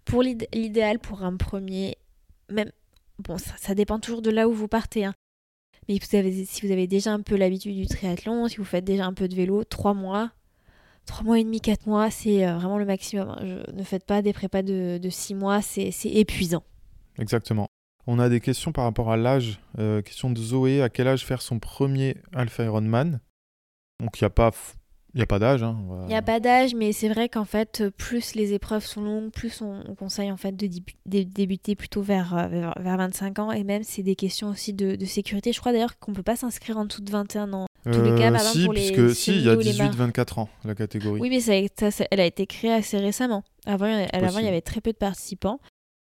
Pour l'idéal, pour un premier, même bon, ça, ça, dépend toujours de là où vous partez. Hein. Mais si vous avez déjà un peu l'habitude du triathlon, si vous faites déjà un peu de vélo, 3 mois, 3 mois et demi, 4 mois, c'est euh, vraiment le maximum. Hein. ne faites pas des prépas de, de 6 mois, c'est épuisant. Exactement. On a des questions par rapport à l'âge. Euh, question de Zoé, à quel âge faire son premier Alpha Ironman? Donc il n'y a pas il n'y a pas d'âge. Hein. Il n'y a pas d'âge, mais c'est vrai qu'en fait, plus les épreuves sont longues, plus on, conseille en fait de, débuter plutôt vers, euh, vers, 25 ans. Et même, c'est des questions aussi de, sécurité. Je crois d'ailleurs qu'on ne peut pas s'inscrire en dessous de 21 ans. Tous les cas, euh, si, pour puisque si, il y a 18-24 ans, la catégorie. Oui, mais ça, elle a été créée assez récemment. Avant, avant, il y avait très peu de participants.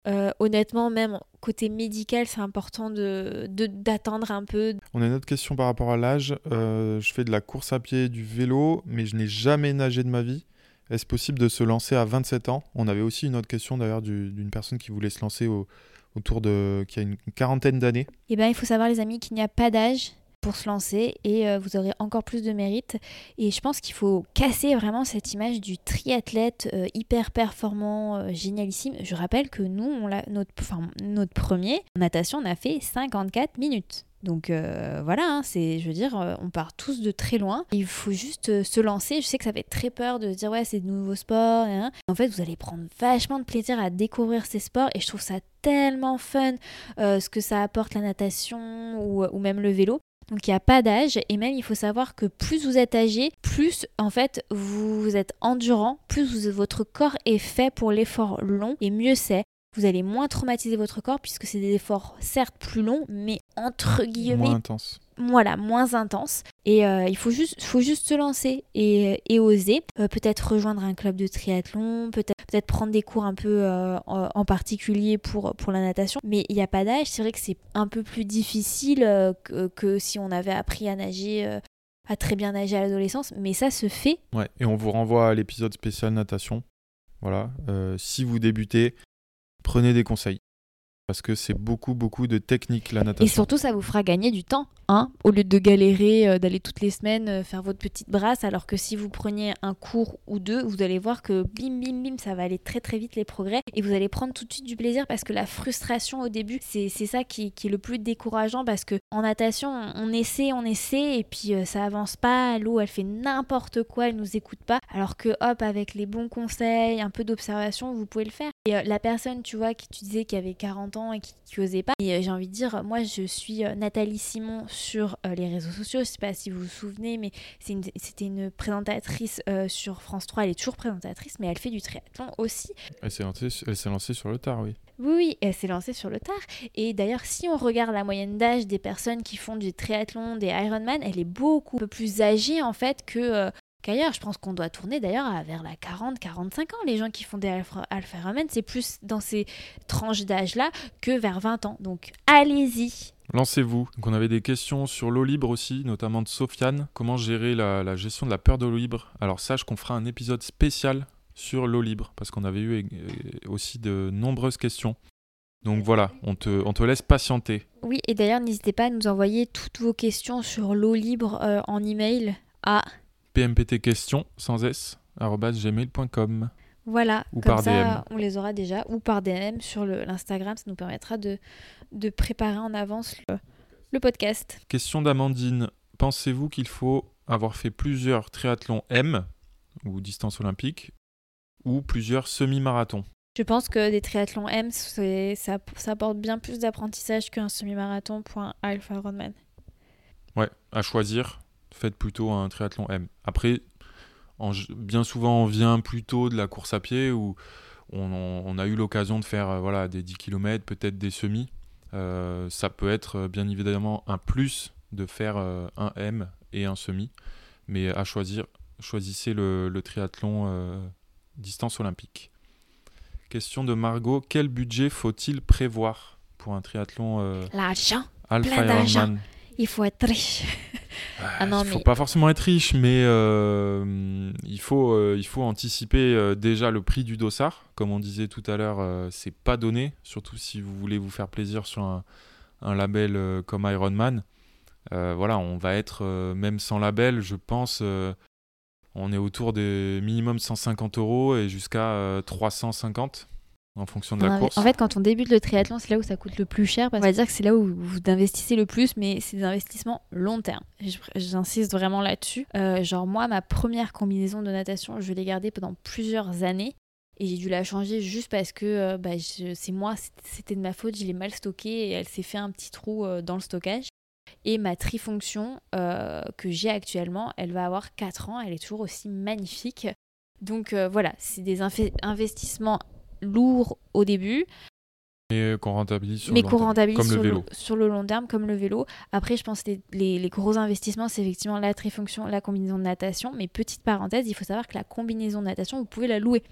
Euh, honnêtement, même côté médical, c'est important de, d'attendre un peu. On a une autre question par rapport à l'âge. Euh, je fais de la course à pied, du vélo, mais je n'ai jamais nagé de ma vie. Est-ce possible de se lancer à 27 ans? On avait aussi une autre question d'ailleurs d'une personne qui voulait se lancer autour de qui a une quarantaine d'années. Eh bien, il faut savoir les amis qu'il n'y a pas d'âge pour se lancer et euh, vous aurez encore plus de mérite. Et je pense qu'il faut casser vraiment cette image du triathlète euh, hyper performant, euh, génialissime. Je rappelle que nous, notre, enfin, notre premier natation, on a fait 54 minutes. Donc voilà, hein, c'est, je veux dire, on part tous de très loin. Il faut juste se lancer. Je sais que ça fait très peur de se dire ouais c'est de nouveaux sports. Hein. En fait, vous allez prendre vachement de plaisir à découvrir ces sports et je trouve ça tellement fun ce que ça apporte la natation ou même le vélo. Donc il n'y a pas d'âge et même il faut savoir que plus vous êtes âgé, plus en fait vous êtes endurant, plus votre corps est fait pour l'effort long et mieux c'est. Vous allez moins traumatiser votre corps puisque c'est des efforts certes plus longs mais entre guillemets moins intenses voilà, moins intense. Et euh, il faut juste, faut juste se lancer et, oser. Euh, peut-être rejoindre un club de triathlon, peut-être peut prendre des cours un peu euh, en, particulier pour, pour la natation. Mais il n'y a pas d'âge. C'est vrai que c'est un peu plus difficile que, que, si on avait appris à nager, à très bien nager à l'adolescence. Mais ça se fait. Ouais, et on vous renvoie à l'épisode spécial natation. Voilà. si vous débutez, prenez des conseils parce que c'est beaucoup, beaucoup de techniques la natation. Et surtout, ça vous fera gagner du temps, hein, au lieu de galérer, euh, d'aller toutes les semaines euh, faire votre petite brasse, alors que si vous preniez un cours ou deux, vous allez voir que bim, bim, bim, ça va aller très, très vite les progrès, et vous allez prendre tout de suite du plaisir, parce que la frustration au début, c'est ça qui, est le plus décourageant, parce que en natation, on essaie, on essaie, et puis euh, ça avance pas, l'eau, elle fait n'importe quoi, elle nous écoute pas, alors que hop, avec les bons conseils, un peu d'observation, vous pouvez le faire. Et la personne, tu vois, qui tu disais qui avait 40 ans, et qui, qui pas. Et euh, j'ai envie de dire, moi je suis euh, Nathalie Simon sur euh, les réseaux sociaux. Je sais pas si vous vous souvenez, mais c'était une, présentatrice sur France 3. Elle est toujours présentatrice, mais elle fait du triathlon aussi. Elle s'est lancée, lancée, sur le tard, oui. Oui, oui, elle s'est lancée sur le tard. Et d'ailleurs, si on regarde la moyenne d'âge des personnes qui font du triathlon, des Ironman, elle est beaucoup plus âgée en fait que qu'ailleurs. Je pense qu'on doit tourner d'ailleurs vers la 40-45 ans. Les gens qui font des Alpha, alpha c'est plus dans ces tranches d'âge-là que vers 20 ans. Donc allez-y. Lancez-vous. On avait des questions sur l'eau libre aussi, notamment de Sofiane. Comment gérer la, gestion de la peur de l'eau libre? Alors sache qu'on fera un épisode spécial sur l'eau libre, parce qu'on avait eu aussi de nombreuses questions. Donc voilà, on te, on te laisse patienter. Oui, et d'ailleurs, n'hésitez pas à nous envoyer toutes vos questions sur l'eau libre euh, en email à pmptquestions sans s gmail.com. Voilà, ou comme par ça, on les aura déjà, ou par DM sur l'Instagram, ça nous permettra de, de préparer en avance le, le podcast. Question d'Amandine, pensez-vous qu'il faut avoir fait plusieurs triathlons M, ou distance olympique, ou plusieurs semi-marathons? Je pense que des triathlons M, ça, ça apporte bien plus d'apprentissage qu'un semi-marathon pour un Alpha Ironman. Ouais, à choisir, faites plutôt un triathlon M. Après, bien souvent, on vient plutôt de la course à pied où on, a eu l'occasion de faire euh, voilà, des 10 km, peut-être des semis. Euh, ça peut être euh, bien évidemment un plus de faire un M et un semi, mais à choisir, choisissez le, triathlon distance olympique. Question de Margot, quel budget faut-il prévoir pour un triathlon L'argent, plein d'argent. Il faut être riche. Ah, il ne faut pas forcément être riche, mais euh, il, faut, euh, il faut anticiper euh, déjà le prix du dossard. Comme on disait tout à l'heure, c'est pas donné, surtout si vous voulez vous faire plaisir sur un, un label comme Ironman. voilà, on va être, même sans label, je pense, on est autour des minimum 150 euros et jusqu'à 350 en fonction de la course. En fait, quand on débute le triathlon, c'est là où ça coûte le plus cher. Parce on va dire que c'est là où vous investissez le plus, mais c'est des investissements long terme. J'insiste vraiment là-dessus. Euh, genre moi, ma première combinaison de natation, je l'ai gardée pendant plusieurs années. Et j'ai dû la changer juste parce que euh, bah, c'est moi, c'était de ma faute, je l'ai mal stockée et elle s'est fait un petit trou euh, dans le stockage. Et ma trifonction que j'ai actuellement, elle va avoir 4 ans, elle est toujours aussi magnifique. Donc voilà, c'est des investissements lourd au début. Mais qu'on rentabilise sur, le, long terme, comme sur le vélo. sur le long terme, comme le vélo. Après, je pense que les, les, gros investissements, c'est effectivement la trifonction, la combinaison de natation. Mais petite parenthèse, il faut savoir que la combinaison de natation, vous pouvez la louer.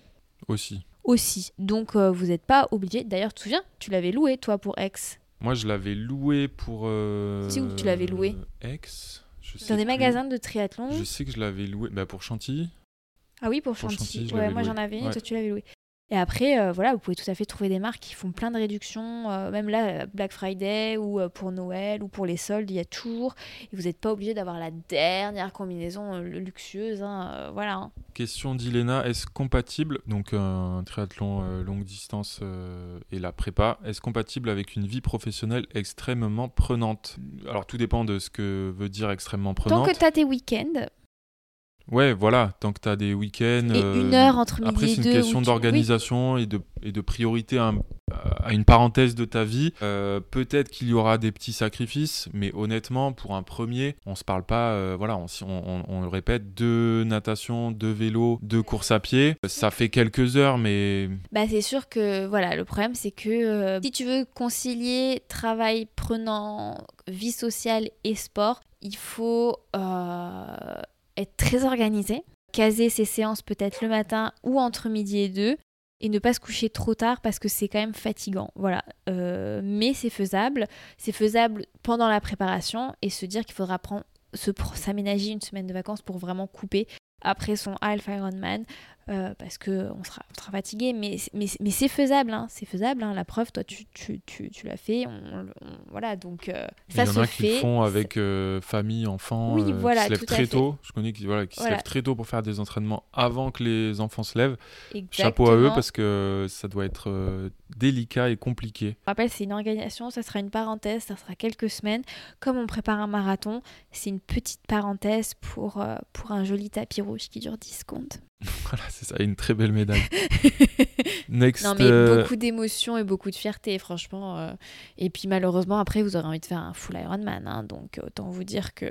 Aussi. Aussi. Donc, euh, vous n'êtes pas obligé. D'ailleurs, tu te souviens, tu l'avais loué, toi, pour Aix. Moi, je l'avais loué pour. Euh... où tu l'avais loué Aix Dans des magasins de triathlon Je sais que je l'avais loué bah, pour Chantilly. Ah oui, pour, Chantilly. ouais, moi j'en avais une, toi tu l'avais loué. Et après, euh, voilà, vous pouvez tout à fait trouver des marques qui font plein de réductions, euh, même là, Black Friday ou euh, pour Noël ou pour les soldes, il y a toujours. Et vous n'êtes pas obligé d'avoir la dernière combinaison luxueuse, hein, voilà. Hein. Question d'Ilena, est-ce compatible, donc un triathlon longue distance et la prépa, est-ce compatible avec une vie professionnelle extrêmement prenante? Alors tout dépend de ce que veut dire extrêmement prenante. Tant que tu as tes week-ends, Ouais, voilà, tant que tu as des week-ends. Et une heure entre midi Après, c'est une deux. question d'organisation et, de, et de priorité à, un- à une parenthèse de ta vie. Euh, Peut-être qu'il y aura des petits sacrifices, mais honnêtement, pour un premier, on se parle pas. euh, voilà, on, on, on- le répète, deux natation, deux vélo, deux courses à pied. Ça fait quelques heures, mais Bah, c'est sûr que voilà, le problème c'est que euh, si tu veux concilier travail prenant, vie sociale et sport, il faut euh, être très organisé, caser ses séances peut-être le matin ou entre midi et deux et ne pas se coucher trop tard parce que c'est quand même fatigant. Voilà, Euh, mais c'est faisable, c'est faisable pendant la préparation et se dire qu'il faudra prendre s'aménager une semaine de vacances pour vraiment couper après son Alpha Ironman euh, parce que on sera, on sera fatigué, mais, mais, mais c'est faisable, hein, c'est faisable. hein. la preuve, toi, tu, tu, tu, tu l'as fait, on, on- voilà, donc euh, ça il y en se a qui le fait. font avec euh, famille, enfants, Oui, euh, voilà, qui se lèvent très fait. tôt. Je connais qui, voilà, qui se lèvent très tôt pour faire des entraînements avant que les enfants se lèvent. Exactement. Chapeau à eux parce que ça doit être délicat et compliqué. Je rappelle, c'est une organisation, ça sera une parenthèse, ça sera quelques semaines. Comme on prépare un marathon, c'est une petite parenthèse pour, pour un joli tapis rouge qui dure 10 secondes. Voilà, c'est ça, une très belle médaille. Next. non, mais euh, beaucoup d'émotions et beaucoup de fierté, franchement. euh. Et puis malheureusement, après, vous aurez envie de faire un full Ironman. hein, donc autant vous dire que.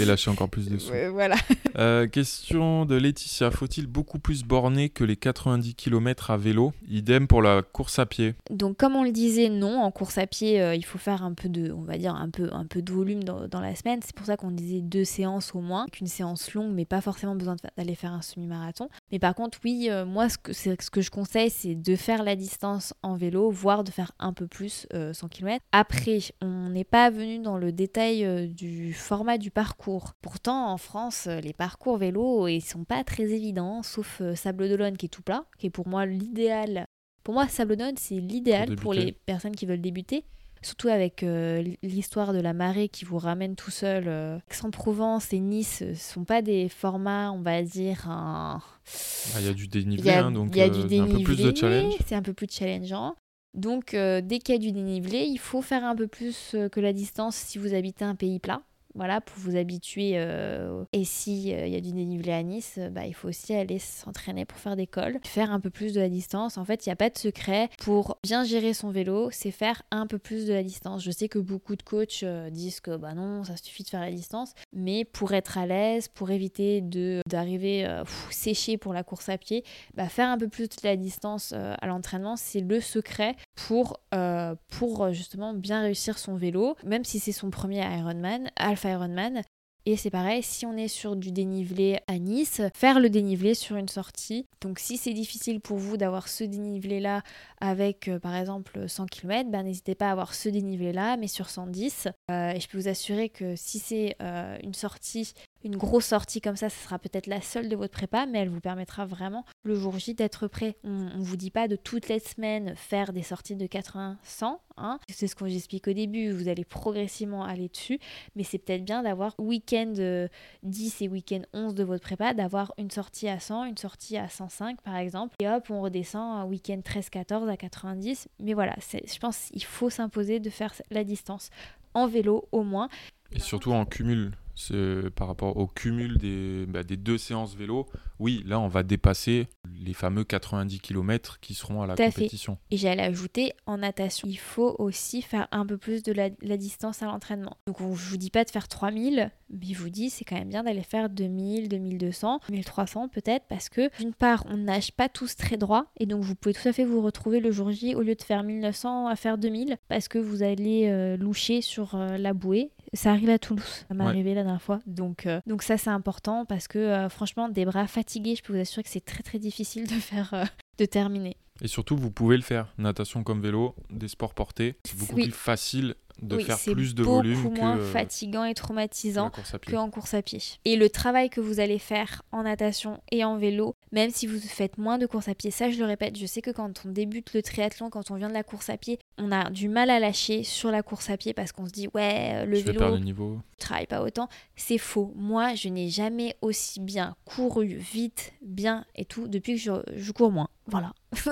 Et lâcher encore plus de sous. Voilà. Euh, question de Laetitia. Faut-il beaucoup plus borner que les 90 km à vélo? Idem pour la course à pied. Donc comme on le disait, non, en course à pied, il faut faire un peu de, on va dire, un peu, un peu de volume dans, dans la semaine. C'est pour ça qu'on disait deux séances au moins, qu'une séance longue, mais pas forcément besoin d'aller faire un semi-marathon. Mais par contre, oui, euh, moi, ce que, c'est- ce que je conseille, c'est de faire la distance en vélo, voire de faire un peu plus, euh, 100 km. Après, on n'est pas venu dans le détail euh, du format du parcours. Pourtant, en France, euh, les parcours vélo, ils sont pas très évidents, sauf euh, Sable d'Olonne qui est tout plat, qui est pour moi l'idéal pour moi, Sable d'Olonne, c'est l'idéal Pour les personnes qui veulent débuter. Surtout avec euh, l'histoire de la marée qui vous ramène tout seul. euh. Aix-en-Provence et Nice ne sont pas des formats, on va dire. Ah, Il y a du dénivelé, a, hein, donc il y a euh, du un peu plus de challenge. c'est un peu plus challengeant. Donc, euh, dès qu'il y a du dénivelé, il faut faire un peu plus euh, que la distance si vous habitez un pays plat. Voilà, pour vous habituer. euh, Et si euh, il y a du dénivelé à Nice, euh, bah, il faut aussi aller s'entraîner pour faire des cols, faire un peu plus de la distance. En fait, il n'y a pas de secret pour bien gérer son vélo, c'est faire un peu plus de la distance. Je sais que beaucoup de coachs disent que bah non, ça suffit de faire la distance, mais pour être à l'aise, pour éviter de d'arriver séché pour la course à pied, bah, faire un peu plus de la distance à l'entraînement, c'est le secret pour, euh, pour euh, justement bien réussir son vélo, même si c'est son premier Ironman, Alpha Ironman. Et c'est pareil, si on est sur du dénivelé à Nice, faire le dénivelé sur une sortie. Donc si c'est difficile pour vous d'avoir ce dénivelé-là avec euh, par exemple 100 km, ben, n'hésitez pas à avoir ce dénivelé-là, mais sur 110. Euh, et je peux vous assurer que si c'est une sortie, une grosse sortie comme ça, ce sera peut-être la seule de votre prépa, mais elle vous permettra vraiment le jour J d'être prêt. On ne vous dit pas de toutes les semaines faire des sorties de 80-100. Hein. C'est ce que j'explique au début, vous allez progressivement aller dessus, mais c'est peut-être bien d'avoir week-end euh, 10 et week-end 11 de votre prépa, d'avoir une sortie à 100, une sortie à 105 par exemple, et hop, on redescend un week-end 13-14 à 90. Mais voilà, je pense qu'il faut s'imposer de faire la distance en vélo au moins. Et surtout en cumul. Par rapport au cumul des, bah, des deux séances vélo. Oui, là, on va dépasser les fameux 90 km qui seront à la fait. compétition. Et j'allais ajouter en natation, il faut aussi faire un peu plus de la, la distance à l'entraînement. Donc on, je vous dis pas de faire 3000, mais je vous dis c'est quand même bien d'aller faire 2000, 2200, 1300 peut-être parce que d'une part on nage pas tous très droit et donc vous pouvez tout à fait vous retrouver le jour J au lieu de faire 1900 à faire 2000 parce que vous allez euh, loucher sur euh, la bouée. Ça arrive à Toulouse, ça m'est Ouais. arrivé la dernière fois. Donc, euh, donc ça c'est important parce que franchement des bras fatigués, je peux vous assurer que c'est très très difficile de faire de terminer. Et surtout, vous pouvez le faire. Natation comme vélo, des sports portés. C'est beaucoup Oui. plus facile de oui, faire c'est plus de beaucoup volume que moins euh, fatigant et traumatisant qu'en course à pied. Et le travail que vous allez faire en natation et en vélo, même si vous faites moins de course à pied, ça je le répète, je sais que quand on débute le triathlon, quand on vient de la course à pied, on a du mal à lâcher sur la course à pied parce qu'on se dit ouais, euh, le Je vais vélo, perdre le niveau. je travaille pas autant. C'est faux. Moi, je n'ai jamais aussi bien couru, vite, bien et tout depuis que je, je cours moins. Voilà.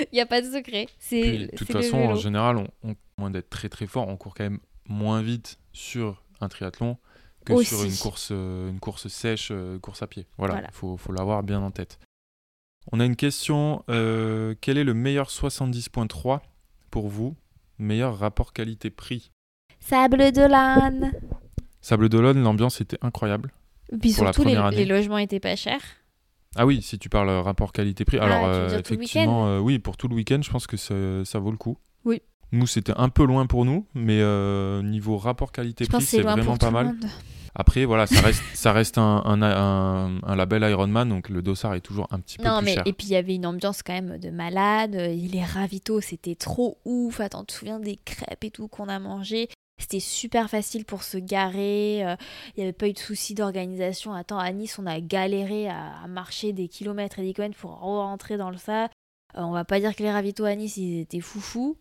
Il n'y a pas de secret. C'est de toute c'est façon, en général, on, on- moins d'être très très fort, on court quand même moins vite sur un triathlon que Aussi. sur une course, euh, une course sèche, euh, course à pied. Voilà, Voilà. faut, faut l'avoir bien en tête. On a une question. euh, quel est le meilleur 70.3 pour vous? Meilleur rapport qualité-prix? Sable de l'âne. Sable d'Olonne, l'ambiance était incroyable. Puis Pour la surtout, les, première année. les logements étaient pas chers. Ah oui, si tu parles rapport qualité-prix. Ah, Alors, tu veux euh, dire tout le effectivement, euh, oui, pour tout le week-end, je pense que ça, ça vaut le coup. Oui. Nous, c'était un peu loin pour nous, mais euh, niveau rapport qualité-prix, c'est vraiment pas mal. Après, voilà, ça reste, ça reste un, un, un- un label Ironman, donc le dossard est toujours un petit peu Non, plus mais cher. et puis il y avait une ambiance quand même de malade. Euh, Les ravitaux, c'était trop ouf. Attends, tu te souviens des crêpes et tout qu'on a mangé C'était super facile pour se garer. euh, Il n'y avait pas eu de soucis d'organisation. Attends, à Nice, on a galéré à, à marcher des kilomètres et des kilomètres pour rentrer dans le ça. Euh, on va pas dire que les ravitaux à Nice, ils étaient foufous.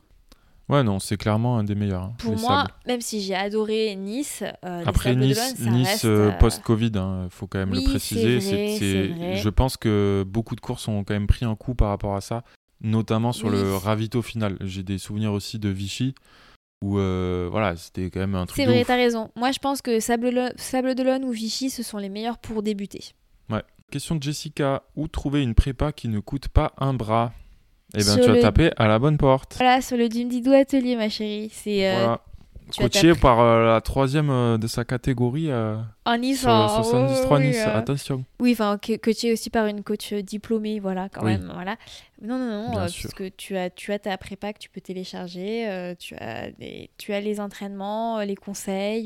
Ouais, non, c'est clairement un des meilleurs. hein, Pour moi, sables. même si j'ai adoré Nice, euh, Après Nice, ça nice euh, euh, post-Covid, il faut quand même oui, le préciser. vrai. je pense que beaucoup de courses ont quand même pris un coup par rapport à ça, notamment sur le ravito final. J'ai des souvenirs aussi de Vichy, où euh, voilà, c'était quand même un truc C'est vrai, t'as raison. Moi, je pense que Sable, Sable d'Olonne ou Vichy, ce sont les meilleurs pour débuter. Question de Jessica, où trouver une prépa qui ne coûte pas un bras? Eh bien, tu as le- tapé à la bonne porte. Voilà, sur le Didou Atelier, ma chérie. C'est euh, Voilà. Coaché par euh, la troisième euh, de sa catégorie euh, en Nice. sur le en- 73 oui, Nice. Attention. Oui, enfin, co- coaché aussi par une coach euh, diplômée, voilà, quand Oui. même, voilà. Non, non, non, sûr. puisque tu as, tu as ta prépa que tu peux télécharger, tu, as les, tu as les entraînements, les conseils,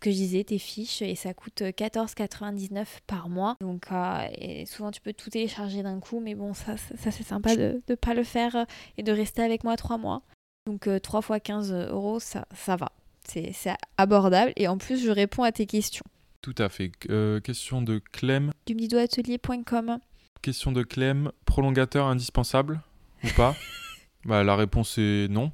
que je disais, tes fiches, et ça coûte euh, 14,99 par mois. Donc, et souvent, tu peux tout télécharger d'un coup, mais bon, ça, ça, c'est sympa de ne pas le faire et de rester avec moi trois mois. Donc, euh, 3 fois 15 euros, ça, ça va. C'est abordable, et en plus, je réponds à tes questions. Tout à fait. Euh, question de Clem. Question de Clem. Prolongateur indispensable ou pas? Bah, La réponse est non.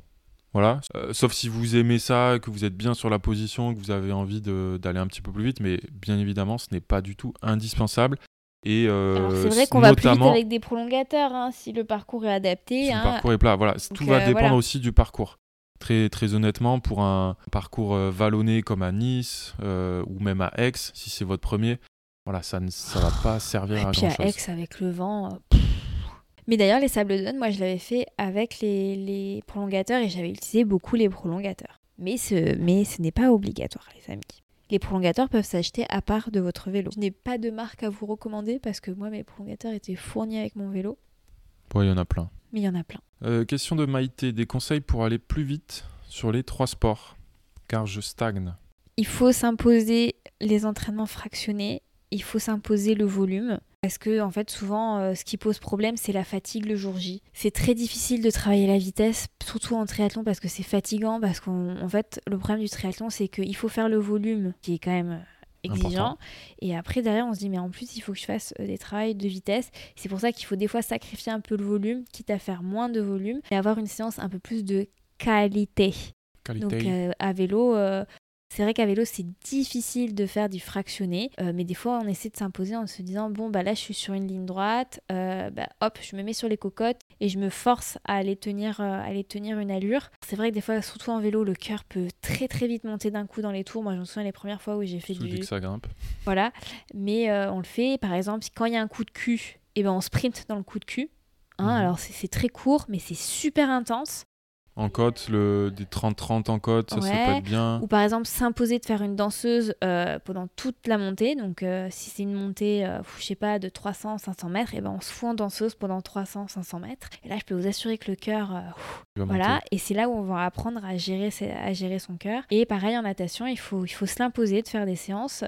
Voilà. Euh, sauf si vous aimez ça, que vous êtes bien sur la position, que vous avez envie de- d'aller un petit peu plus vite, mais bien évidemment, ce n'est pas du tout indispensable. Et euh, Alors c'est vrai qu'on va plus vite avec des prolongateurs hein, si le parcours est adapté. si le hein. parcours est plat. Voilà, tout va dépendre voilà. aussi du parcours. Très, très honnêtement, pour un parcours euh, vallonné comme à Nice euh, ou même à Aix, si c'est votre premier, voilà, ça ne ça va pas servir Et à puis grand à chose. Aix avec le vent. euh. Mais d'ailleurs les sables d'Olonne, moi je l'avais fait avec les, les prolongateurs et j'avais utilisé beaucoup les prolongateurs. Mais ce, mais ce n'est pas obligatoire les amis. Les prolongateurs peuvent s'acheter à part de votre vélo. Je n'ai pas de marque à vous recommander parce que moi mes prolongateurs étaient fournis avec mon vélo. il y en a plein. Mais il y en a plein. Euh, question de Maïté, des conseils pour aller plus vite sur les trois sports, car je stagne. Il faut s'imposer les entraînements fractionnés, il faut s'imposer le volume. Parce que, en fait, souvent, euh, ce qui pose problème, c'est la fatigue le jour J. C'est très difficile de travailler la vitesse, surtout en triathlon, parce que c'est fatigant. Parce qu'en en fait, le problème du triathlon, c'est qu'il faut faire le volume, qui est quand même exigeant. Important. Et après, derrière, on se dit, mais en plus, il faut que je fasse euh, des travaux de vitesse. C'est pour ça qu'il faut des fois sacrifier un peu le volume, quitte à faire moins de volume, et avoir une séance un peu plus de qualité. Qualité. Donc euh, à vélo, euh, c'est vrai qu'à vélo c'est difficile de faire du fractionné, euh, mais des fois on essaie de s'imposer en se disant bon bah là je suis sur une ligne droite, euh, bah, hop je me mets sur les cocottes et je me force à aller tenir, euh, à aller tenir une allure. C'est vrai que des fois surtout en vélo le cœur peut très très vite monter d'un coup dans les tours. Moi je me souviens les premières fois où j'ai fait du que ça grimpe. voilà, mais on le fait par exemple quand il y a un coup de cul, et ben on sprint dans le coup de cul. Hein, Mhm. Alors c'est très court mais c'est super intense. En côte, le, des 30-30 en côte, ça, ça peut Ouais. être bien. Ou par exemple s'imposer de faire une danseuse euh, pendant toute la montée. Donc euh, si c'est une montée, euh, je sais pas, de 300-500 mètres, et ben on se fout en danseuse pendant 300-500 mètres. Et là je peux vous assurer que le cœur, euh, voilà. monter. Et c'est là où on va apprendre à gérer, ses- à gérer son cœur. Et pareil en natation, il faut, il faut se l'imposer de faire des séances.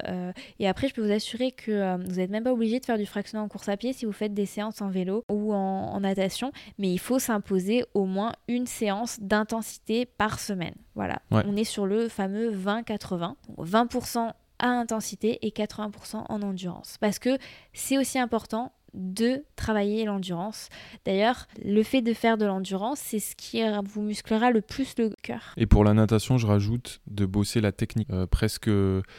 et après je peux vous assurer que vous n'êtes même pas obligé de faire du fractionné en course à pied si vous faites des séances en vélo ou en, en natation. Mais il faut s'imposer au moins une séance d'intensité par semaine. Voilà. Ouais. On est sur le fameux 20-80. Donc 20% à intensité et 80% en endurance. Parce que c'est aussi important de travailler l'endurance. D'ailleurs, le fait de faire de l'endurance, c'est ce qui vous musclera le plus le cœur. Et pour la natation, je rajoute de bosser la technique, euh, presque,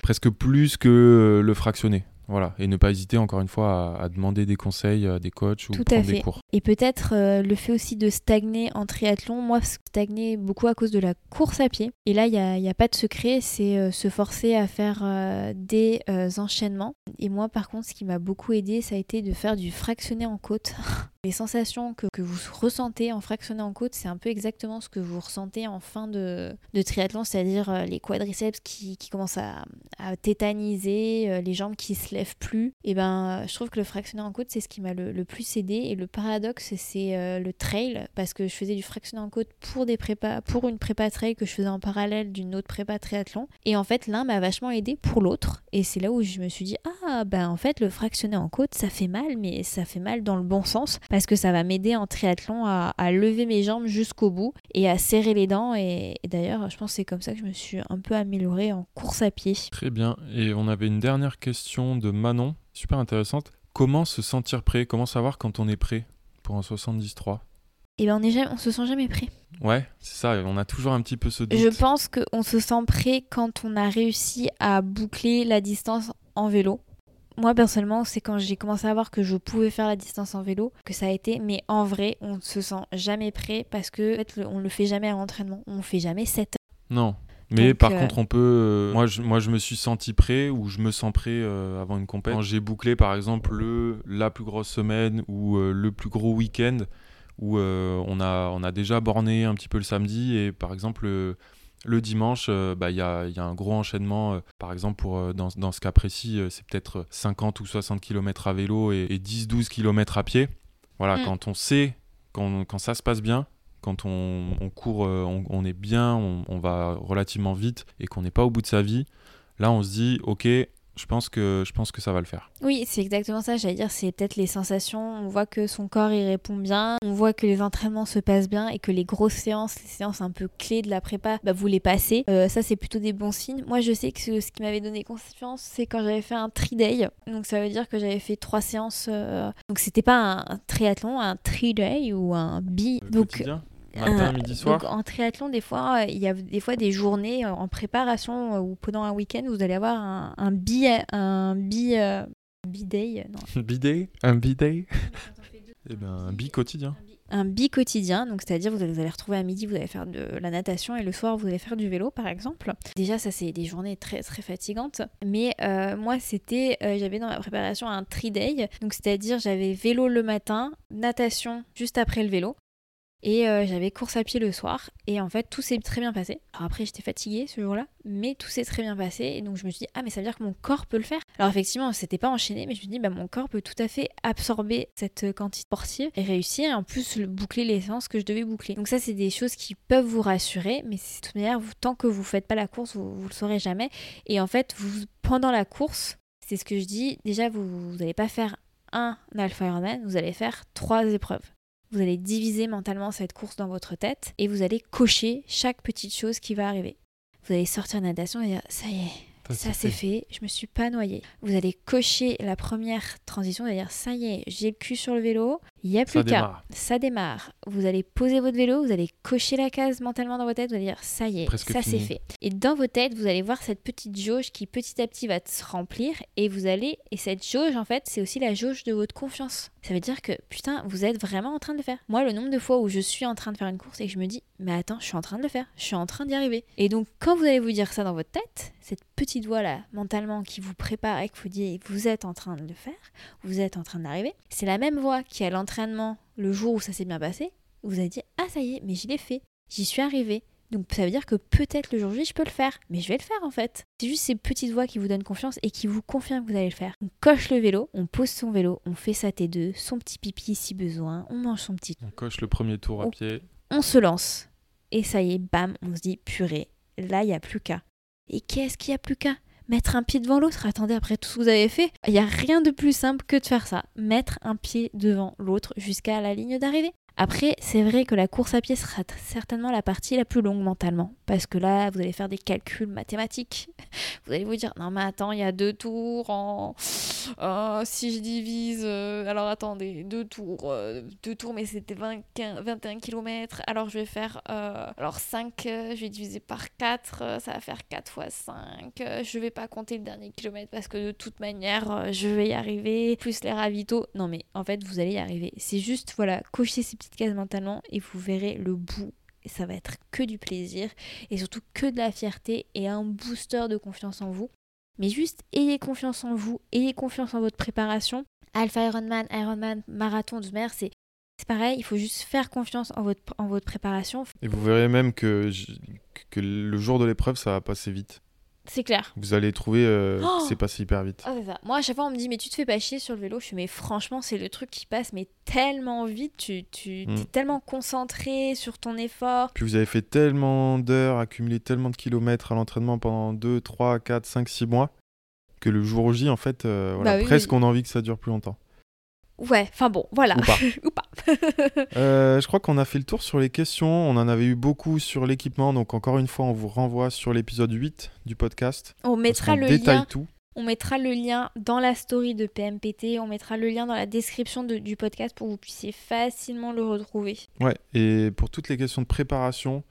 presque plus que le fractionné. Voilà, et ne pas hésiter encore une fois à, demander des conseils à des coachs ou Tout prendre à fait. des cours. Et peut-être euh, le fait aussi de stagner en triathlon. Moi, stagner beaucoup à cause de la course à pied. Et là, il n'y a, y a, pas de secret, c'est euh, se forcer à faire euh, des enchaînements. Et moi, par contre, ce qui m'a beaucoup aidé, ça a été de faire du fractionné en côte. Les sensations que, que, vous ressentez en fractionné en côte, c'est un peu exactement ce que vous ressentez en fin de, de triathlon, c'est-à-dire les quadriceps qui, qui commencent à, à tétaniser, les jambes qui se lèvent plus. Et ben, je trouve que le fractionné en côte, c'est ce qui m'a le, le, plus aidé. Et le paradoxe, c'est euh, le trail, parce que je faisais du fractionné en côte pour, des prépas, pour une prépa trail que je faisais en parallèle d'une autre prépa triathlon. Et en fait, l'un m'a vachement aidé pour l'autre. Et c'est là où je me suis dit, ah, ben en fait, le fractionné en côte, ça fait mal, mais ça fait mal dans le bon sens, parce que ça va m'aider en triathlon à, lever mes jambes jusqu'au bout et à serrer les dents. Et, et d'ailleurs, je pense que c'est comme ça que je me suis un peu améliorée en course à pied. Très bien. Et on avait une dernière question de Manon, super intéressante. Comment se sentir prêt? Comment savoir quand on est prêt pour un 73 Eh bien, on, est jamais, on se sent jamais prêt. Ouais, c'est ça, on a toujours un petit peu ce doute. Je pense qu'on se sent prêt quand on a réussi à boucler la distance en vélo. Moi, personnellement, c'est quand j'ai commencé à voir que je pouvais faire la distance en vélo que ça a été. Mais en vrai, on ne se sent jamais prêt parce que en fait, on le fait jamais à l'entraînement. On fait jamais 7 heures. Non, mais par euh, contre, on peut. Euh, moi, je, moi, je me suis senti prêt ou je me sens prêt euh, avant une compétition. Quand j'ai bouclé, par exemple, le, la plus grosse semaine ou le plus gros week-end où on, a, on a déjà borné un petit peu le samedi et par exemple. le dimanche, bah, il y, a, y, a, un gros enchaînement. par exemple, pour, dans, dans ce cas précis, c'est peut-être 50 ou 60 km à vélo et, 10-12 km à pied. Voilà, mm. quand on sait, quand, quand ça se passe bien, quand on, court, euh, on, est bien, on, va relativement vite et qu'on n'est pas au bout de sa vie, là on se dit ok, je pense que je pense que ça va le faire. Oui, c'est exactement ça. J'allais dire, c'est peut-être les sensations. On voit que son corps y répond bien. On voit que les entraînements se passent bien et que les grosses séances, les séances un peu clés de la prépa, bah, vous les passez. Euh, ça, c'est plutôt des bons signes. Moi, je sais que ce, qui m'avait donné confiance, c'est quand j'avais fait un tri-day. Donc, ça veut dire que j'avais fait trois séances. Euh, donc, c'était pas un, triathlon, un tri-day ou un bi. Donc, Matin, midi, soir. Donc, en triathlon, des fois, il y a des fois des journées euh, en préparation euh, ou pendant un week-end, vous allez avoir un, un bi, un bi, euh, day, non. day, un bi-day. Eh ben, un bi quotidien. Un bi quotidien, donc c'est-à-dire vous allez, vous allez retrouver à midi, vous allez faire de la natation et le soir vous allez faire du vélo par exemple. Déjà ça c'est des journées très très fatigantes, mais moi c'était, j'avais dans ma préparation un tri-day, donc c'est-à-dire j'avais vélo le matin, natation juste après le vélo, et euh, j'avais course à pied le soir. Et en fait, tout s'est très bien passé. Alors après, j'étais fatiguée ce jour-là, mais tout s'est très bien passé. Et donc, je me suis dit, ah, mais ça veut dire que mon corps peut le faire. Alors, effectivement, c'était pas enchaîné, mais je me suis dit, bah, mon corps peut tout à fait absorber cette quantité sportive et réussir. Et en plus, boucler les séances que je devais boucler. Donc, ça, c'est des choses qui peuvent vous rassurer. Mais de toute manière, tant que vous faites pas la course, vous, vous le saurez jamais. Et en fait, pendant la course, c'est ce que je dis, déjà, vous n'allez pas faire un Alpha Ironman, vous allez faire trois épreuves. Vous allez diviser mentalement cette course dans votre tête et vous allez cocher chaque petite chose qui va arriver. Vous allez sortir de natation et dire ça y est, ça, c'est fait. je me suis pas noyée. Vous allez cocher la première transition, c'est-à-dire ça y est, j'ai le cul sur le vélo, il n'y a plus qu'à. Ça démarre. Vous allez poser votre vélo, vous allez cocher la case mentalement dans votre tête, vous allez dire ça y est, ça c'est fait. Et dans vos têtes, vous allez voir cette petite jauge qui petit à petit va se remplir et vous allez. Et cette jauge, en fait, c'est aussi la jauge de votre confiance. Ça veut dire que putain, vous êtes vraiment en train de le faire. Moi, le nombre de fois où je suis en train de faire une course et que je me dis, mais attends, je suis en train de le faire, je suis en train d'y arriver. Et donc, quand vous allez vous dire ça dans votre tête, cette petite voix là, mentalement, qui vous prépare et que vous dit, vous êtes en train de le faire, vous êtes en train d'arriver, c'est la même voix qui a le jour où ça s'est bien passé, vous avez dit Ah, ça y est, mais j'y l'ai fait, j'y suis arrivé. Donc ça veut dire que peut-être le jour J, je peux le faire, mais je vais le faire en fait. C'est juste ces petites voix qui vous donnent confiance et qui vous confirment que vous allez le faire. On coche le vélo, on pose son vélo, on fait sa T2, son petit pipi si besoin, on mange son petit. On coche le premier tour à pied. On se lance. Et ça y est, bam, on se dit purée, là il n'y a plus qu'à. Et qu'est-ce qu'il n'y a plus qu'à? Mettre un pied devant l'autre. Attendez, après tout ce que vous avez fait, il n'y a rien de plus simple que de faire ça. Mettre un pied devant l'autre jusqu'à la ligne d'arrivée. Après, c'est vrai que la course à pied sera certainement la partie la plus longue mentalement. Parce que là, vous allez faire des calculs mathématiques. Vous allez vous dire, non mais attends, il y a deux tours Oh, si je divise, euh, alors attendez, deux tours, euh, deux tours, mais c'était 21 km. Alors je vais faire, euh, alors 5, je vais diviser par 4, ça va faire 4 fois 5. je vais pas compter le dernier kilomètre parce que de toute manière, je vais y arriver. Plus les ravitaux. Non, mais en fait, vous allez y arriver. C'est juste, voilà, cocher ces petites cases mentalement et vous verrez le bout et ça va être que du plaisir et surtout que de la fierté et un booster de confiance en vous. Mais juste ayez confiance en vous, ayez confiance en votre préparation. Alpha Ironman, Ironman, marathon de mer, c'est pareil, il faut juste faire confiance en votre, en votre préparation. Et vous verrez même que, que le jour de l'épreuve, ça va passer vite. C'est clair. Vous allez trouver euh, oh c'est passé hyper vite. Oh, ça. Moi, à chaque fois, on me dit, mais tu te fais pas chier sur le vélo. Je suis, mais franchement, c'est le truc qui passe, mais tellement vite. Tu, tu hmm. es tellement concentré sur ton effort. Puis vous avez fait tellement d'heures, accumulé tellement de kilomètres à l'entraînement pendant 2, 3, 4, 5, 6 mois, que le jour J, en fait, euh, voilà, bah presque on a envie que ça dure plus longtemps. Ouais, enfin bon, voilà. Ou pas. Euh, je crois qu'on a fait le tour sur les questions. On en avait eu beaucoup sur l'équipement. Donc, encore une fois, on vous renvoie sur l'épisode 8 du podcast. On mettra le lien. Tout. On mettra le lien dans la story de PMPT. On mettra le lien dans la description du podcast pour que vous puissiez facilement le retrouver. Ouais, et pour toutes les questions de préparation,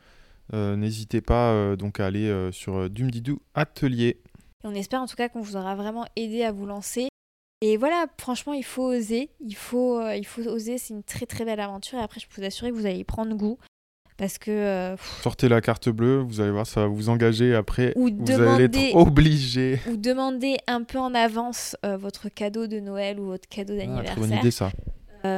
euh, n'hésitez pas euh, donc à aller sur Dumdidou Atelier. Et on espère en tout cas qu'on vous aura vraiment aidé à vous lancer. Et voilà, franchement, il faut oser. Il faut, euh, il faut oser. C'est une très très belle aventure. Et après, je peux vous assurer que vous allez y prendre goût. Parce que. Euh, Sortez la carte bleue, vous allez voir, ça va vous engager. Après, ou vous allez être obligé. Ou demandez un peu en avance euh, votre cadeau de Noël ou votre cadeau ah, d'anniversaire. Ah, bonne idée, ça.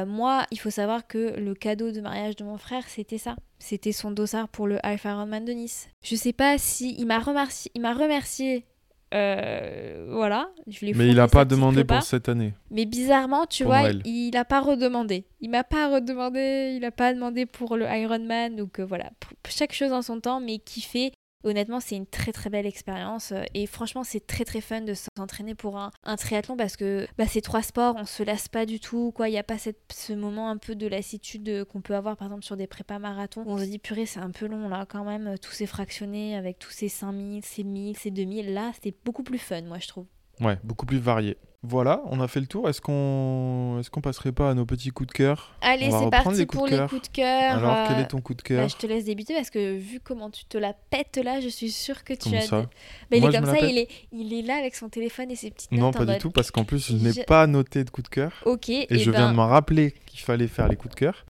moi, il faut savoir que le cadeau de mariage de mon frère, c'était ça. C'était son dossard pour le Alpha Ironman de Nice. Je sais pas si il m'a remercié, il m'a remercié euh, voilà. Mais il n'a pas demandé pour cette année. Mais bizarrement, tu vois, il n'a pas redemandé. Il m'a pas redemandé, il n'a pas demandé pour le Ironman. Donc euh, voilà, chaque chose en son temps, mais qui fait Honnêtement, c'est une très très belle expérience euh, et franchement, c'est très très fun de s'entraîner pour un, triathlon parce que bah, ces trois sports, on se lasse pas du tout. quoi. Il n'y a pas ce moment un peu de lassitude euh, qu'on peut avoir par exemple sur des prépas marathons. On se dit, purée, c'est un peu long là quand même, euh, tous ces fractionnés avec tous ces 5000, ces 1000, ces 2000. Là, c'était beaucoup plus fun, moi je trouve. Ouais, beaucoup plus varié. Voilà, on a fait le tour. Est-ce qu'on est qu'on passerait pas à nos petits coups de cœur? Allez, c'est parti pour les coups de cœur. Alors, quel est ton coup de cœur? bah, Je te laisse débuter parce que vu comment tu te la pètes là, je suis sûre que tu as. Ça? bah, il est comme ça, il est, il est là avec son téléphone et ses petites notes. Non, pas du tout, parce qu'en plus, je n'ai pas noté de coup de cœur. Ok. Et, je viens ben de m'en rappeler qu'il fallait faire les coups de cœur.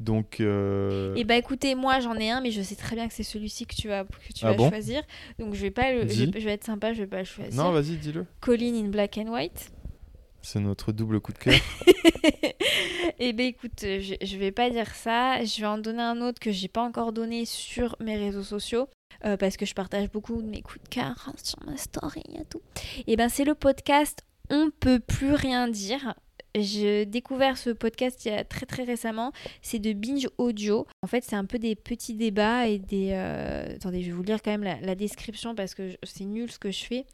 Donc. Euh... Et eh bah écoutez, moi j'en ai un, mais je sais très bien que c'est celui-ci que tu vas, que tu ah vas choisir. Donc je vais pas le, je, vais être sympa, je vais pas le choisir. Non, vas-y, dis-le. Colin in Black and White. C'est notre double coup de cœur. eh ben écoute, je, je vais pas dire ça. Je vais en donner un autre que j'ai pas encore donné sur mes réseaux sociaux. Euh, parce que je partage beaucoup de mes coups de cœur sur ma story et tout. Et eh ben c'est le podcast On peut plus rien dire j'ai découvert ce podcast il y a très très récemment. C'est de Binge Audio. En fait, c'est un peu des petits débats et des. Euh, attendez, je vais vous lire quand même la, description parce que c'est nul ce que je fais.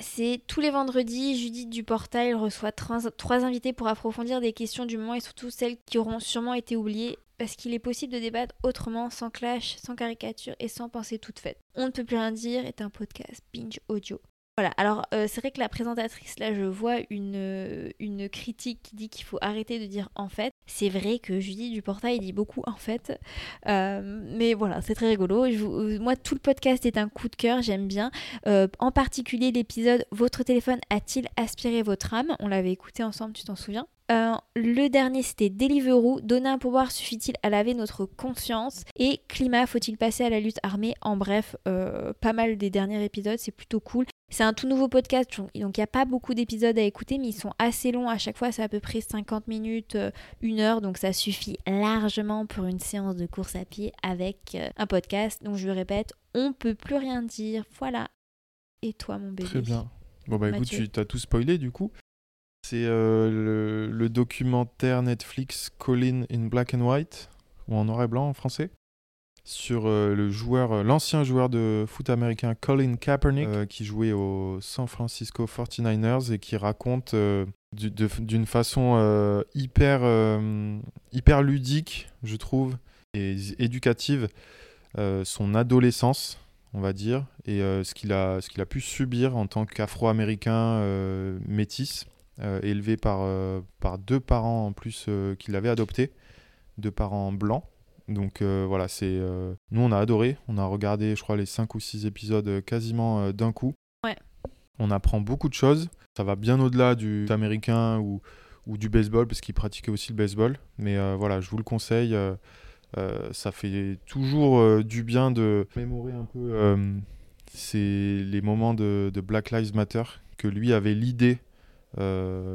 C'est tous les vendredis, Judith du Portail reçoit trois, invités pour approfondir des questions du moment et surtout celles qui auront sûrement été oubliées parce qu'il est possible de débattre autrement, sans clash, sans caricature et sans pensée toute faite. On ne peut plus rien dire est un podcast binge audio. Voilà, alors euh, c'est vrai que la présentatrice, là, je vois une, euh, critique qui dit qu'il faut arrêter de dire en fait. C'est vrai que Judy du portail dit beaucoup en fait. Euh, mais voilà, c'est très rigolo. moi, tout le podcast est un coup de cœur, j'aime bien. en particulier l'épisode Votre téléphone a-t-il aspiré votre âme? On l'avait écouté ensemble, tu t'en souviens? Le dernier c'était Deliveroo, donner un pouvoir suffit-il à laver notre conscience? Et climat, faut-il passer à la lutte armée? En bref, pas mal des derniers épisodes, c'est plutôt cool. C'est un tout nouveau podcast, donc il n'y a pas beaucoup d'épisodes à écouter, mais ils sont assez longs. À chaque fois, c'est à peu près 50 minutes, euh, une heure, donc ça suffit largement pour une séance de course à pied avec euh, un podcast. Donc je le répète, on peut plus rien dire. Voilà. Et toi, mon bébé? Très bien. Bon, bah écoute, tu as tout spoilé du coup. C'est euh, le, documentaire Netflix Colin in Black and White, ou en noir et blanc en français sur euh, le joueur, euh, l'ancien joueur de foot américain Colin Kaepernick, euh, qui jouait aux San Francisco 49ers et qui raconte d'une façon hyper, hyper ludique, je trouve, et éducative, son adolescence, on va dire, et ce qu'il a, qu'il a pu subir en tant qu'Afro-Américain métis. élevé par, par deux parents en plus qui l'avaient adopté, deux parents blancs. Donc voilà, c'est nous on a adoré, on a regardé je crois les 5 ou 6 épisodes quasiment d'un coup. Ouais. On apprend beaucoup de choses, ça va bien au-delà du américain ou, ou du baseball parce qu'il pratiquait aussi le baseball. Mais voilà, je vous le conseille. ça fait toujours du bien de mémorer un peu c'est les moments de, Black Lives Matter que lui avait l'idée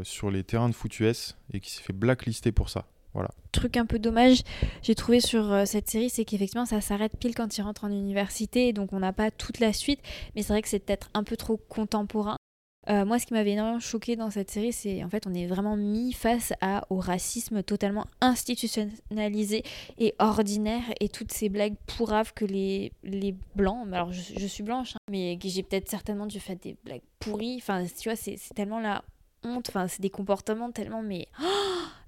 sur les terrains de foot US et qui s'est fait blacklister pour ça. Voilà. Truc un peu dommage, j'ai trouvé sur euh, cette série, c'est qu'effectivement ça s'arrête pile quand il rentre en université, donc on n'a pas toute la suite, mais c'est vrai que c'est peut-être un peu trop contemporain. Euh, moi, ce qui m'avait énormément choqué dans cette série, c'est en fait on est vraiment mis face au racisme totalement institutionnalisé et ordinaire et toutes ces blagues pourraves que les, les blancs, alors je, suis blanche, hein, mais j'ai peut-être certainement dû faire des blagues pourries, enfin tu vois, c'est tellement la honte, enfin c'est des comportements tellement mais...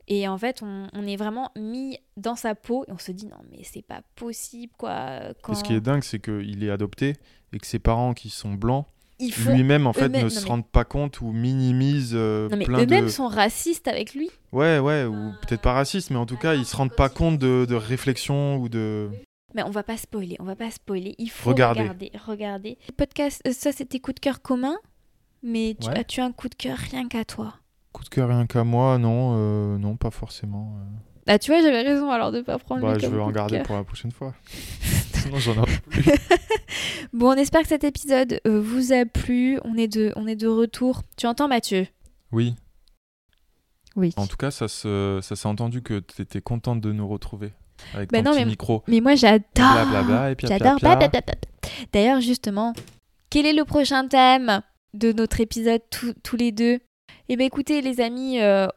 Et en fait, on, est vraiment mis dans sa peau et on se dit non, mais c'est pas possible quoi. ce qui est dingue, c'est qu'il est adopté et que ses parents qui sont blancs, lui-même en fait ne se rendent pas compte ou minimisent euh, non, mais plein eux-mêmes sont racistes avec lui. Ouais, ouais, ou peut-être pas racistes, mais en tout cas, ils se rendent pas compte de, de réflexion ou de. Mais on va pas spoiler, on va pas spoiler. Il faut regarder. Regarder. Podcast, euh, ça c'était coup de cœur commun, mais tu, as-tu un coup de cœur rien qu'à toi? Coup de cœur rien qu'à moi, non, euh, non, pas forcément. Ah, tu vois, j'avais raison alors de pas prendre. Bah, je vais en garder pour la prochaine fois. Sinon, j'en ai plus. bon, on espère que cet épisode euh, vous a plu. On est de, on est de retour. Tu entends, Mathieu? Oui. Oui. En tout cas, ça se, ça s'est entendu que tu étais contente de nous retrouver avec bah ton petit mais, micro. Mais moi, j'adore. J'adore. D'ailleurs, justement, quel est le prochain thème de notre épisode tous les deux? Eh bien écoutez les amis, euh,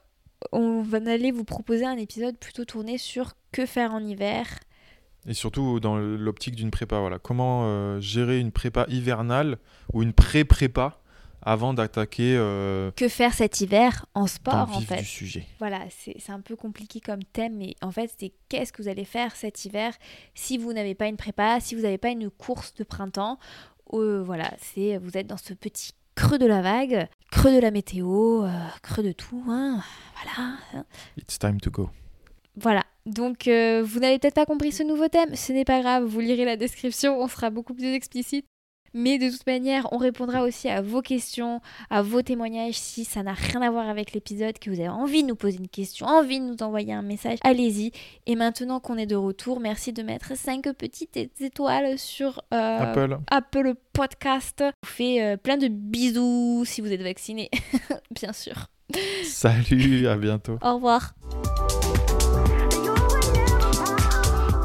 on va aller vous proposer un épisode plutôt tourné sur que faire en hiver. Et surtout dans l'optique d'une prépa, voilà. Comment euh, gérer une prépa hivernale ou une pré-prépa avant d'attaquer. Euh, que faire cet hiver en sport en fait. du sujet. Voilà, c'est un peu compliqué comme thème, mais en fait c'est qu'est-ce que vous allez faire cet hiver si vous n'avez pas une prépa, si vous n'avez pas une course de printemps. voilà, c'est vous êtes dans ce petit creux de la vague, creux de la météo, euh, creux de tout. Hein. Voilà. It's time to go. Voilà. Donc, euh, vous n'avez peut-être pas compris ce nouveau thème. Ce n'est pas grave. Vous lirez la description. On sera beaucoup plus explicite. Mais de toute manière, on répondra aussi à vos questions, à vos témoignages si ça n'a rien à voir avec l'épisode, que vous avez envie de nous poser une question, envie de nous envoyer un message, allez-y. Et maintenant qu'on est de retour, merci de mettre 5 petites étoiles sur euh, Apple. Apple Podcast. Je vous fais euh, plein de bisous si vous êtes vacciné, bien sûr. Salut, à bientôt. Au revoir.